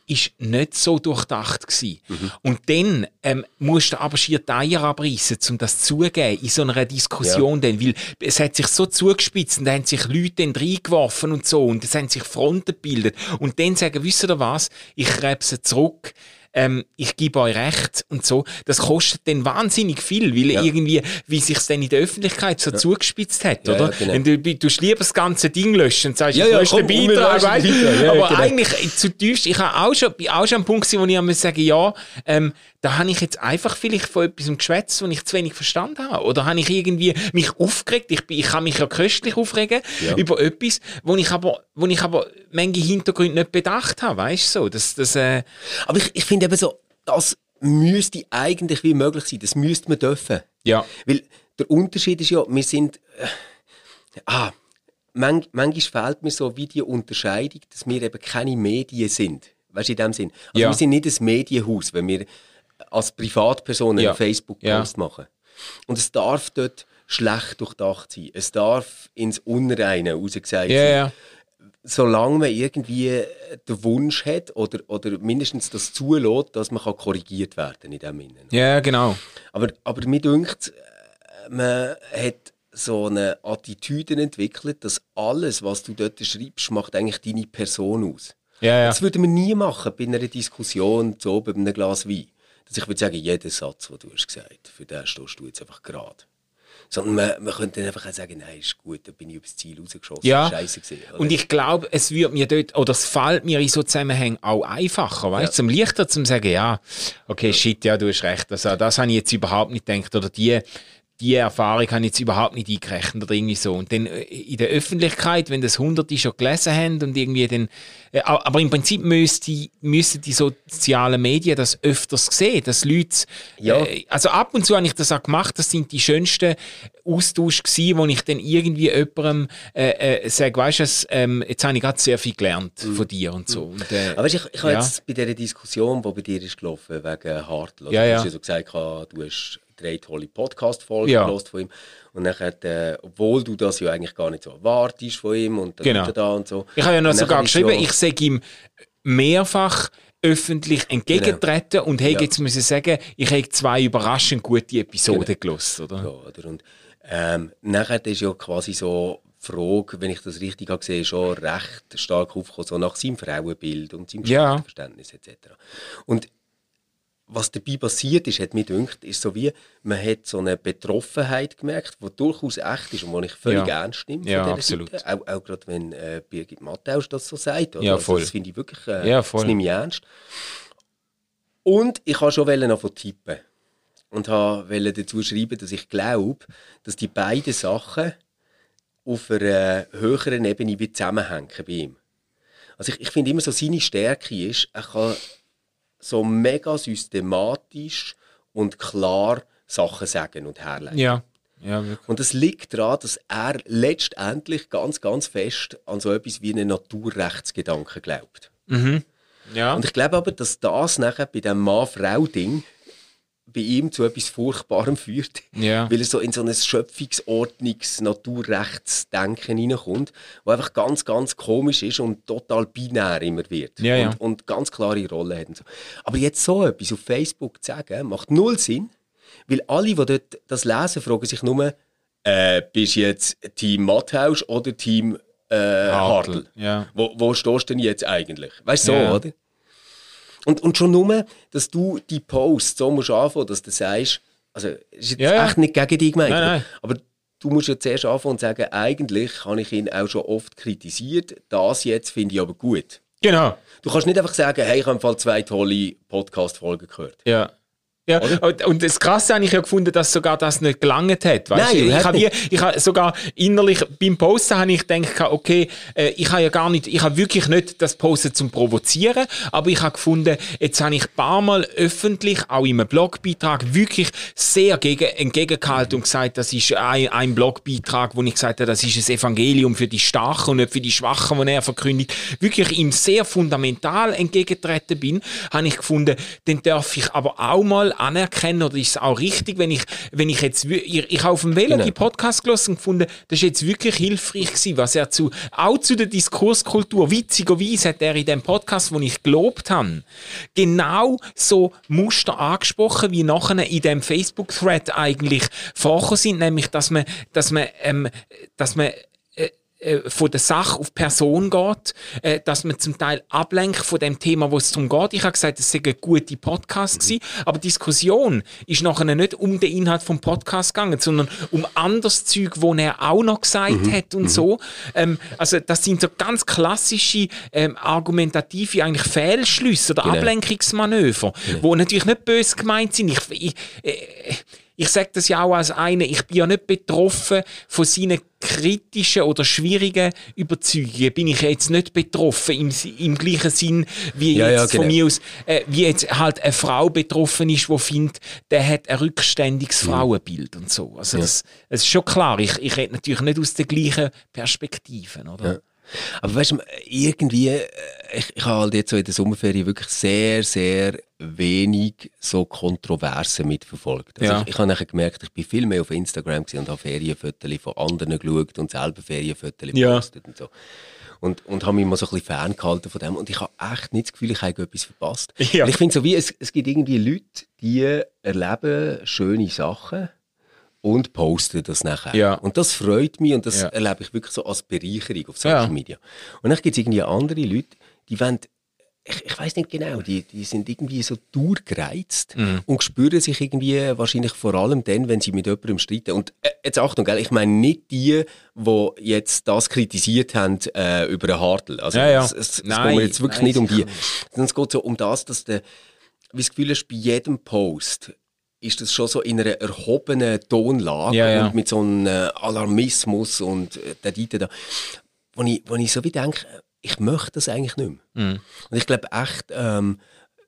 ist nicht so durchdacht gewesen. Und dann ähm, musst du aber schier die Eier abreißen, um das zugeben in so einer Diskussion. Dann, weil es hat sich so zugespitzt und da haben sich Leute dann reingeworfen und so und es haben sich Fronten gebildet. Und dann sagen, wisst ihr was, ich krebse zurück, ähm, ich gebe euch recht und so. Das kostet dann wahnsinnig viel, weil irgendwie, wie sich es dann in der Öffentlichkeit so zugespitzt hat, Ja, oder? ja, genau. Du, du lieber das ganze Ding löschen und sagst, Ja, ich ja, lösche den Beitrag, weißt? Ja, aber genau. eigentlich zutiefst, ich habe auch schon, bin auch schon am Punkt gewesen, wo ich sagen, ja, ähm, da habe ich jetzt einfach vielleicht von etwas geschwätzt, wo ich zu wenig verstanden habe. Oder habe ich irgendwie mich aufgeregt, ich, bin, ich kann mich ja köstlich aufregen Ja. über etwas, wo ich aber, wo ich aber manche Hintergründe nicht bedacht habe, weißt du, so, das, das, äh, Aber ich, ich finde eben so, das müsste eigentlich wie möglich sein, das müsste man dürfen. ja, Weil der Unterschied ist ja, wir sind. Äh, ah, man, manchmal fehlt mir so wie die Unterscheidung, dass wir eben keine Medien sind. Weißt du, in dem Sinn. Also Ja. wir sind nicht ein Medienhaus, wenn wir als Privatpersonen Ja. einen Facebook-Post machen. Und es darf dort schlecht durchdacht sein. Es darf ins Unreine rausgesagt ja, sein ja, solange man irgendwie den Wunsch hat oder, oder mindestens das zulässt, dass man kann korrigiert werden in dem Sinne. ja, genau. Aber, aber mir dünkt, äh, man hat so eine Attitüde entwickelt, dass alles, was du dort schreibst, macht eigentlich deine Person aus. Ja, ja. Das würde man nie machen bei einer Diskussion, so bei einem Glas Wein. Dass ich würde sagen, jeder Satz, den du hast gesagt, für den stehst du jetzt einfach gerade. Sondern man, man könnte dann einfach auch sagen, nein, ist gut, da bin ich übers Ziel rausgeschossen, Ja, scheiße oder? und ich glaube, es wird mir dort, oder es fällt mir in so Zusammenhängen auch einfacher, weißt du, zum leichter zum sagen, ja, okay, shit, ja, du hast recht, also, das habe ich jetzt überhaupt nicht gedacht, oder die, die Erfahrung habe ich jetzt überhaupt nicht eingerechnet oder irgendwie so. Und dann äh, in der Öffentlichkeit, wenn das Hunderte schon gelesen haben und irgendwie dann, äh, aber im Prinzip müsste, müssen die sozialen Medien das öfters sehen, dass Leute, Ja. äh, also ab und zu habe ich das auch gemacht, das sind die schönsten Austausche gewesen, wo ich dann irgendwie jemandem äh, äh, sage, weißt du, ähm, jetzt habe ich gerade sehr viel gelernt von dir und so. Und, äh, Aber weißt, ich, ich habe ja. jetzt bei dieser Diskussion, die bei dir ist gelaufen, wegen Hartl, also Ja, du ja. hast ja so gesagt, du hast drei tolle Podcast-Folgen Ja. gehört von ihm. Und nachher, äh, obwohl du das ja eigentlich gar nicht so erwartest von ihm und dann Genau. da und so. Ich habe ja noch sogar geschrieben, ja- ich sage ihm mehrfach öffentlich entgegentreten und hätte Ja. jetzt müssen sagen, ich habe zwei überraschend gute Episoden Genau. gelost, oder? Ja, oder? Und ähm, nachher ist ja quasi so die Frage, wenn ich das richtig habe gesehen, schon recht stark aufgekommen, so nach seinem Frauenbild und seinem Ja. Verständnis etc. Und was dabei passiert ist, hat mir gedacht, ist so wie, man hat so eine Betroffenheit gemerkt, die durchaus echt ist und die ich völlig Ja. ernst nehme. Ja, absolut. Seite. Auch, auch gerade wenn äh, Birgit Matthäus das so sagt. Oder? Ja, Also voll. das finde ich wirklich, äh, Ja, voll. das nehme ich ernst. Und ich wollte schon noch von tippen. Und wollte dazu schreiben, dass ich glaube, dass die beiden Sachen auf einer höheren Ebene zusammenhängen bei ihm. Also ich, ich finde immer so, seine Stärke ist, er kann so mega systematisch und klar Sachen sagen und herleiten. Ja. Ja, und es liegt daran, dass er letztendlich ganz, ganz fest an so etwas wie einen Naturrechtsgedanken glaubt. Mhm. Ja. Und ich glaube aber, dass das nachher bei dem Mann-Frau-Ding bei ihm zu etwas Furchtbarem führt, ja. weil er so in so ein Schöpfungsordnungs-Naturrechtsdenken hineinkommt, wo einfach ganz, ganz komisch ist und total binär immer wird ja, ja. Und, und, ganz klare Rollen hat. So. Aber jetzt so etwas auf Facebook zu sagen, macht null Sinn, weil alle, die dort das lesen, fragen sich nur, äh, bist du jetzt Team Matthaus oder Team äh, Hartl? Wo, wo stehst du denn jetzt eigentlich? Weißt du so, oder? Und, und schon nur, dass du die Post so musst anfangen, dass du sagst, also ist jetzt ja. echt nicht gegen dich gemeint, Nein, nein. aber du musst ja zuerst anfangen und sagen, eigentlich habe ich ihn auch schon oft kritisiert, das jetzt finde ich aber gut. Genau. Du kannst nicht einfach sagen, hey, ich habe im Fall zwei tolle Podcast-Folgen gehört. Ja. Ja, und, das Krasse habe ich ja gefunden, dass sogar das nicht gelangt hat. Weißt Nein, ich hat habe, wie, ich habe sogar innerlich beim Posten habe ich gedacht, okay, äh, ich habe ja gar nicht, ich habe wirklich nicht das Posten zum Provozieren, aber ich habe gefunden, jetzt habe ich ein paar Mal öffentlich, auch in einem Blogbeitrag, wirklich sehr gegen, entgegengehalten und gesagt, das ist ein, ein Blogbeitrag, wo ich gesagt habe, das ist ein Evangelium für die Starken und nicht für die Schwachen, wo er verkündigt, wirklich ihm sehr fundamental entgegengetreten bin, habe ich gefunden, dann darf ich aber auch mal anerkennen, oder ist es auch richtig, wenn ich, wenn ich jetzt, ich, ich habe auf dem Velo Genau. die Podcast gelesen und gefunden, das ist jetzt wirklich hilfreich gewesen, was er zu, auch zu der Diskurskultur, witzigerweise hat er in dem Podcast, wo ich gelobt habe, genau so Muster angesprochen, wie nachher in dem Facebook-Thread eigentlich vorgekommen sind, nämlich, dass man, dass man, ähm, dass man äh, von der Sache auf Person geht, äh, dass man zum Teil ablenkt von dem Thema, wo es darum geht. Ich habe gesagt, es sei ein guter Podcast gewesen, aber die Diskussion ist nachher nicht um den Inhalt vom Podcast gegangen, sondern um anderes Zeug, wo er auch noch gesagt hat und so. Ähm, also das sind so ganz klassische ähm, argumentative eigentlich Fehlschlüsse oder Genau. Ablenkungsmanöver, wo natürlich nicht böse gemeint sind. Ich, ich, äh, ich sage das ja auch als eine, ich bin ja nicht betroffen von seinen kritischen oder schwierigen Überzeugungen. Bin ich jetzt nicht betroffen im, im gleichen Sinn, wie Ja, ja, jetzt von genau. mir aus, äh, wie jetzt halt eine Frau betroffen ist, die findet, der hat ein rückständiges Mhm. Frauenbild und so. Also das, das ist schon klar. Ich, ich rede natürlich nicht aus den gleichen Perspektiven, oder? Ja. Aber weißt du, irgendwie, äh, ich, ich habe halt jetzt so in der Sommerferien wirklich sehr, sehr wenig so Kontroversen mitverfolgt. Also Ja. ich, ich habe nachher gemerkt, ich bin viel mehr auf Instagram und habe Ferienfotos von anderen geschaut und selber Ferienfotos Ja. gepostet und so. Und, und habe mich mal so ein bisschen ferngehalten von dem. Und ich habe echt nicht das Gefühl, ich habe etwas verpasst. Ja. Ich finde so wie, es, es gibt irgendwie Leute, die erleben schöne Sachen und posten das nachher. Ja. Und das freut mich und das erlebe ich wirklich so als Bereicherung auf Social. Media. Und dann gibt es irgendwie andere Leute, die wollen, ich, ich weiß nicht genau, die, die sind irgendwie so durchgereizt Mhm. und spüren sich irgendwie wahrscheinlich vor allem dann, wenn sie mit jemandem streiten. Und äh, jetzt Achtung, gell, ich meine nicht die, die jetzt das kritisiert haben äh, über einen Hartl. Also Ja, ja. es, es, es Nein, geht jetzt wirklich nein, nicht um die. Sondern es geht so um das, dass der, wie das Gefühl hast, bei jedem Post ist das schon so in einer erhobenen Tonlage Ja, ja. und mit so einem äh, Alarmismus und äh, der Dieter da, wo ich, wo ich so wie denke, ich möchte das eigentlich nicht mehr. Mhm. Und ich glaube echt, ähm,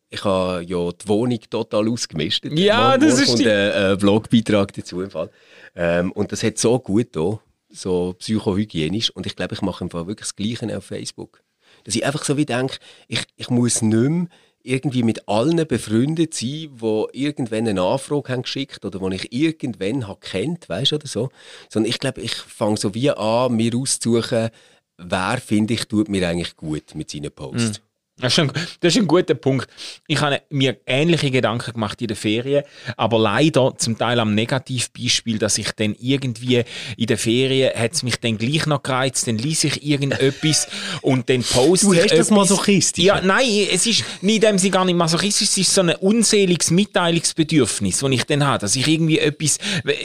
ich habe ja die Wohnung total ausgemistet. Ja, Morgen- das ist kommt die- ein äh, Vlogbeitrag dazu im Fall. Ähm, und das hat so gut da, so psychohygienisch. Und ich glaube, ich mache im Fall wirklich das Gleiche auf Facebook. Dass ich einfach so wie denke, ich, ich muss nicht mehr irgendwie mit allen befreundet sein, die irgendwann eine Anfrage haben geschickt oder die ich irgendwann habe kennt, weißt du, oder so. Sondern ich glaube, ich fange so wie an, mir auszusuchen, wer finde ich, tut mir eigentlich gut mit seinen Posts. Das ist, ein, das guter Punkt. Ich habe mir ähnliche Gedanken gemacht in den Ferien, aber leider zum Teil am Negativbeispiel, dass ich dann irgendwie in den Ferien hat es mich dann gleich noch gereizt, dann ließ ich irgendetwas und dann poste Du hast das etwas. Masochistische. Ja, nein, es ist nicht in dem Sinne gar nicht masochistisch, es ist so ein unseliges Mitteilungsbedürfnis, das ich dann habe, dass ich irgendwie etwas,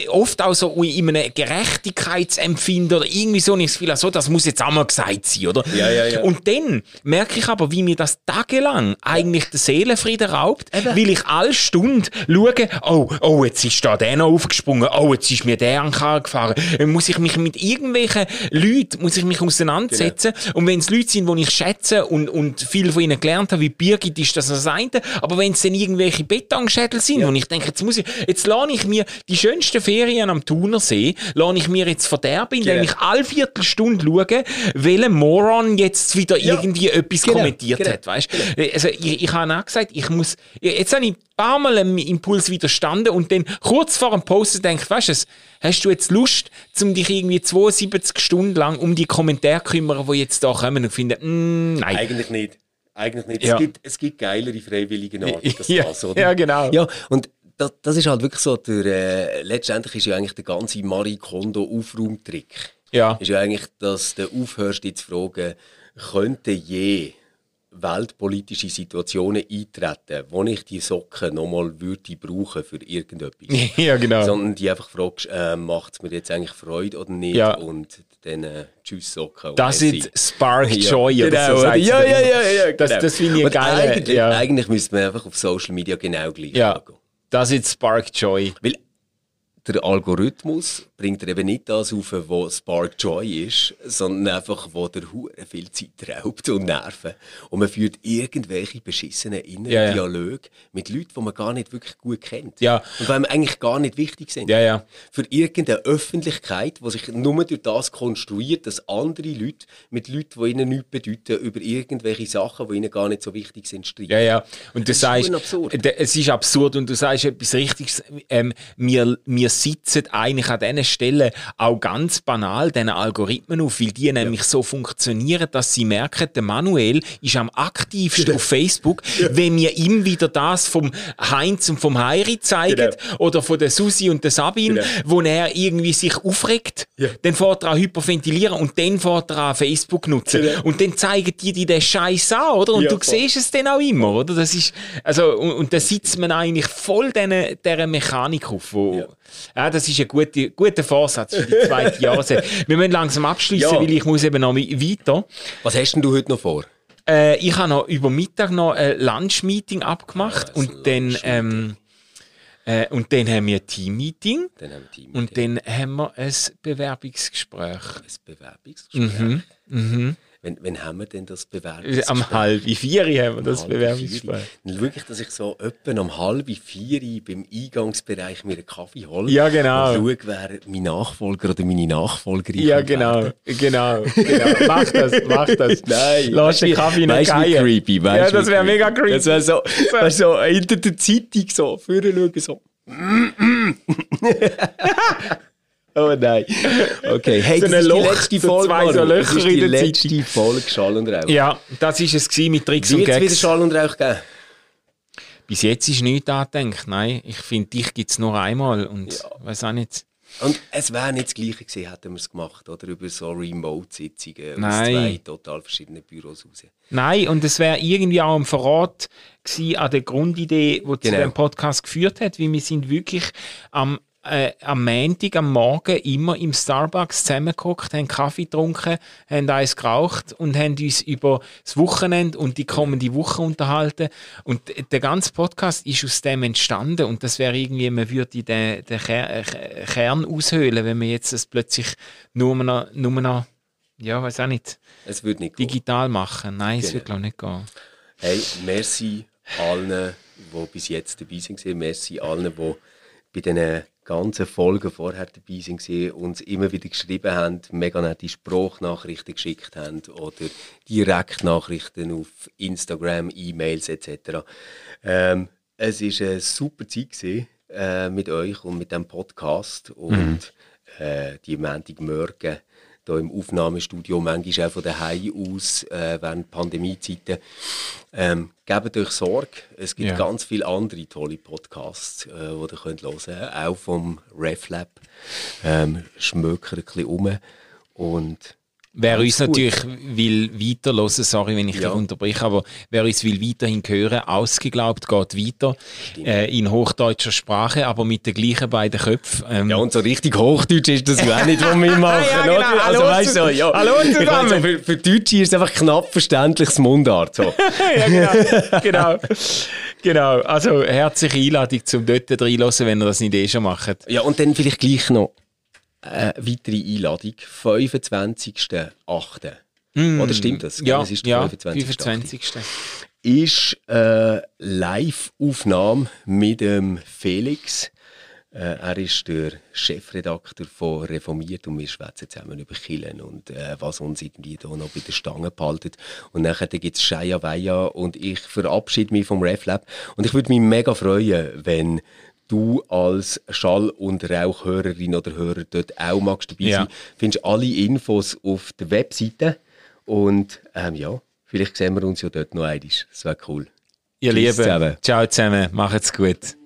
oft auch so in einem Gerechtigkeitsempfinden oder irgendwie so, und ich das Gefühl so, das muss jetzt einmal gesagt sein, oder? Ja, ja, ja. Und dann merke ich aber, wie mir das tagelang eigentlich den Seelenfrieden raubt, weil ich alle Stunde schaue, oh, oh, jetzt ist da der noch aufgesprungen, oh, jetzt ist mir der an den Karren gefahren. Dann muss ich mich mit irgendwelchen Leuten, muss ich mich auseinandersetzen. Genau. Und wenn es Leute sind, die ich schätze und, und viel von ihnen gelernt habe, wie Birgit, ist das das eine. Aber wenn es dann irgendwelche Betonschädel sind, wo ich denke, jetzt muss ich, jetzt lade ich mir die schönsten Ferien am Thunersee, lade ich mir jetzt verderben, indem Genau. ich alle Viertelstunde schaue, welcher Moron jetzt wieder Ja. irgendwie etwas Genau, kommentiert genau, hat, weißt? Also ich, ich habe auch gesagt, ich muss, jetzt habe ich ein paar Mal einem Impuls widerstanden und dann kurz vor dem Posten denke ich, weißt du, hast du jetzt Lust, um dich irgendwie 72 Stunden lang um die Kommentare zu kümmern, die jetzt da kommen und finden, mm, nein. Eigentlich nicht. Eigentlich nicht. Ja. Es, gibt, es gibt geilere freiwillige das Ja, das, oder? ja, genau. Ja, und das, das ist halt wirklich so, der, äh, letztendlich ist ja eigentlich der ganze Marie Kondo Aufraumtrick. Ja. Ist ja eigentlich, dass du aufhörst, dich zu fragen, könnte je weltpolitische Situationen eintreten, wo ich die Socken nochmal würde brauchen für irgendetwas. Ja, genau. Sondern die einfach fragst, äh, macht es mir jetzt eigentlich Freude oder nicht? Ja. Und dann äh, tschüss Socken. Das ist Spark Ja, Joy oder genau, so ja, ja, ja, ja, Das, genau. das finde ich geil. Eigentlich, Ja, eigentlich müsste man einfach auf Social Media genau gleich ja. angehen. das ist Spark Joy. Weil der Algorithmus bringt dir eben nicht das auf, was Spark Joy ist, sondern einfach, wo der Hure viel Zeit raubt und Nerven. Und man führt irgendwelche beschissenen inneren Ja, ja. Dialoge mit Leuten, die man gar nicht wirklich gut kennt. Ja. Und die einem eigentlich gar nicht wichtig sind. Ja, ja. Für irgendeine Öffentlichkeit, die sich nur durch das konstruiert, dass andere Leute mit Leuten, die ihnen nichts bedeuten, über irgendwelche Sachen, die ihnen gar nicht so wichtig sind, streiten. Ja, ja. Und du ist sagst, es ist absurd und du sagst etwas Richtiges. Ähm, wir, wir sitzen eigentlich an diesen Stellen auch ganz banal diesen Algorithmen auf, weil die nämlich so funktionieren, dass sie merken, der Manuel ist am aktivsten auf Facebook, wenn wir ihm wieder das vom Heinz und vom Heiri zeigen Genau. oder von der Susi und der Sabine, Genau. wo er irgendwie sich aufregt, dann fährt er an hyperventilieren und dann fährt er an Facebook nutzen. Und dann zeigen die dir den Scheiß an, oder? Und Ja, du voll. siehst es dann auch immer, oder? Das ist, also, und, und da sitzt man eigentlich voll diesen- dieser Mechanik auf, wo, ja. Ja. das ist ein guter, guter Vorsatz für die zweite Jahreszeit. Wir müssen langsam abschließen, Ja. weil ich muss eben noch weiter. Was hast denn du heute noch vor? Äh, ich habe noch über Mittag noch ein Lunch-Meeting abgemacht Ah, und dann, ähm, äh, und dann haben wir ein Team-Meeting Team und dann haben wir ein Bewerbungsgespräch. ein Bewerbungsgespräch. Mhm, Wenn, wenn haben wir denn das Bewerbungsgespräch? Am halb vier haben wir das. Bewerbungsgespräch. Dann schaue ich, dass ich so etwa um halb vier beim Eingangsbereich mir einen Kaffee hole. Ja, genau. Und schaue, wer mein Nachfolger oder meine Nachfolgerin Ja, genau, werden. genau, genau. Mach das, mach das. Nein. Lass den Kaffee nicht geiern. creepy? Weißt Ja, das wäre mega creepy. Das wäre so, du, so hinter der Zeitung so, vorne schauen so. oh nein. Okay, hey, So das ist Loch, die letzte so Folge. zwei so. Löcher das ist in die der letzte Folge Schall und Rauch. Ja, das war es mit Tricks und Wird es wieder Gags. Schall und Rauch geben? Bis jetzt ist nichts angedenkt. Nein, ich finde, dich gibt es nur einmal. Und Ja. weiß auch nicht. Und es wäre nicht das Gleiche gewesen, hätten wir es gemacht, oder? Über so Remote-Sitzungen aus zwei total verschiedenen Büros raus. Nein, und es wäre irgendwie auch ein Verrat gewesen an der Grundidee, die zu Genau. dem Podcast geführt hat, weil wir sind wirklich am, äh, am Montag, am Morgen immer im Starbucks zusammengeguckt, haben Kaffee getrunken, haben eins geraucht und haben uns über das Wochenende und die kommende Woche unterhalten. Und der ganze Podcast ist aus dem entstanden und das wäre irgendwie, man würde den, den Ker äh, Kern aushöhlen, wenn man jetzt das plötzlich nur noch, nur noch ja, weiß auch nicht, Es würde nicht gehen. digital machen. Nein, es Genau. wird glaube ich nicht gehen. Hey, merci allen, die bis jetzt dabei sind. Merci allen, die bei diesen ganzen Folgen vorher dabei sind, uns immer wieder geschrieben haben, mega nette Sprachnachrichten geschickt haben oder Direktnachrichten auf Instagram, E-Mails etc. Ähm, es war eine super Zeit gewesen, äh, mit euch und mit dem Podcast und äh, die Montagmorgen hier im Aufnahmestudio, manchmal auch von daheim aus äh, während Pandemiezeiten. Ähm, gebt euch Sorge, es gibt Ja. ganz viele andere tolle Podcasts, äh, die ihr könnt hören könnt, auch vom RefLab. Ähm, schmökert ein bisschen um und Wer uns natürlich will weiterhören, sorry, wenn ich Ja. dich unterbreche, aber wer uns will weiterhin hören, ausgeglaubt geht weiter äh, in hochdeutscher Sprache, aber mit den gleichen beiden Köpfen. Ähm, Ja, und so richtig Hochdeutsch ist das ja auch nicht, was wir machen, Ja, genau. oder? Also, Hallo weißt du, so, ja. Hallo zusammen. so für, für Deutsche ist es einfach knapp verständliches Mundart. So. ja, genau. genau. Genau. Also herzliche Einladung zum dort reinhören, wenn ihr das nicht eh schon macht. Ja, und dann vielleicht gleich noch eine weitere Einladung. 25.08. Oder stimmt das? Mm. Ja, es ist der ja 25. 25. Ist eine Live-Aufnahme mit dem Felix. Äh, er ist der Chefredakteur von Reformiert und wir schwätzen zusammen über Killen und äh, was uns irgendwie da noch bei der Stange behalten. Und nachher gibt es Shaya Weya und ich verabschiede mich vom RefLab. Und ich würde mich mega freuen, wenn du als Schall- und Rauchhörerin oder Hörer dort auch magst dabei Ja. sein. Findest alle Infos auf der Webseite und ähm, ja, vielleicht sehen wir uns ja dort noch einmal. Das wäre cool. Ihr Lieben, zusammen. ciao zusammen, macht's gut.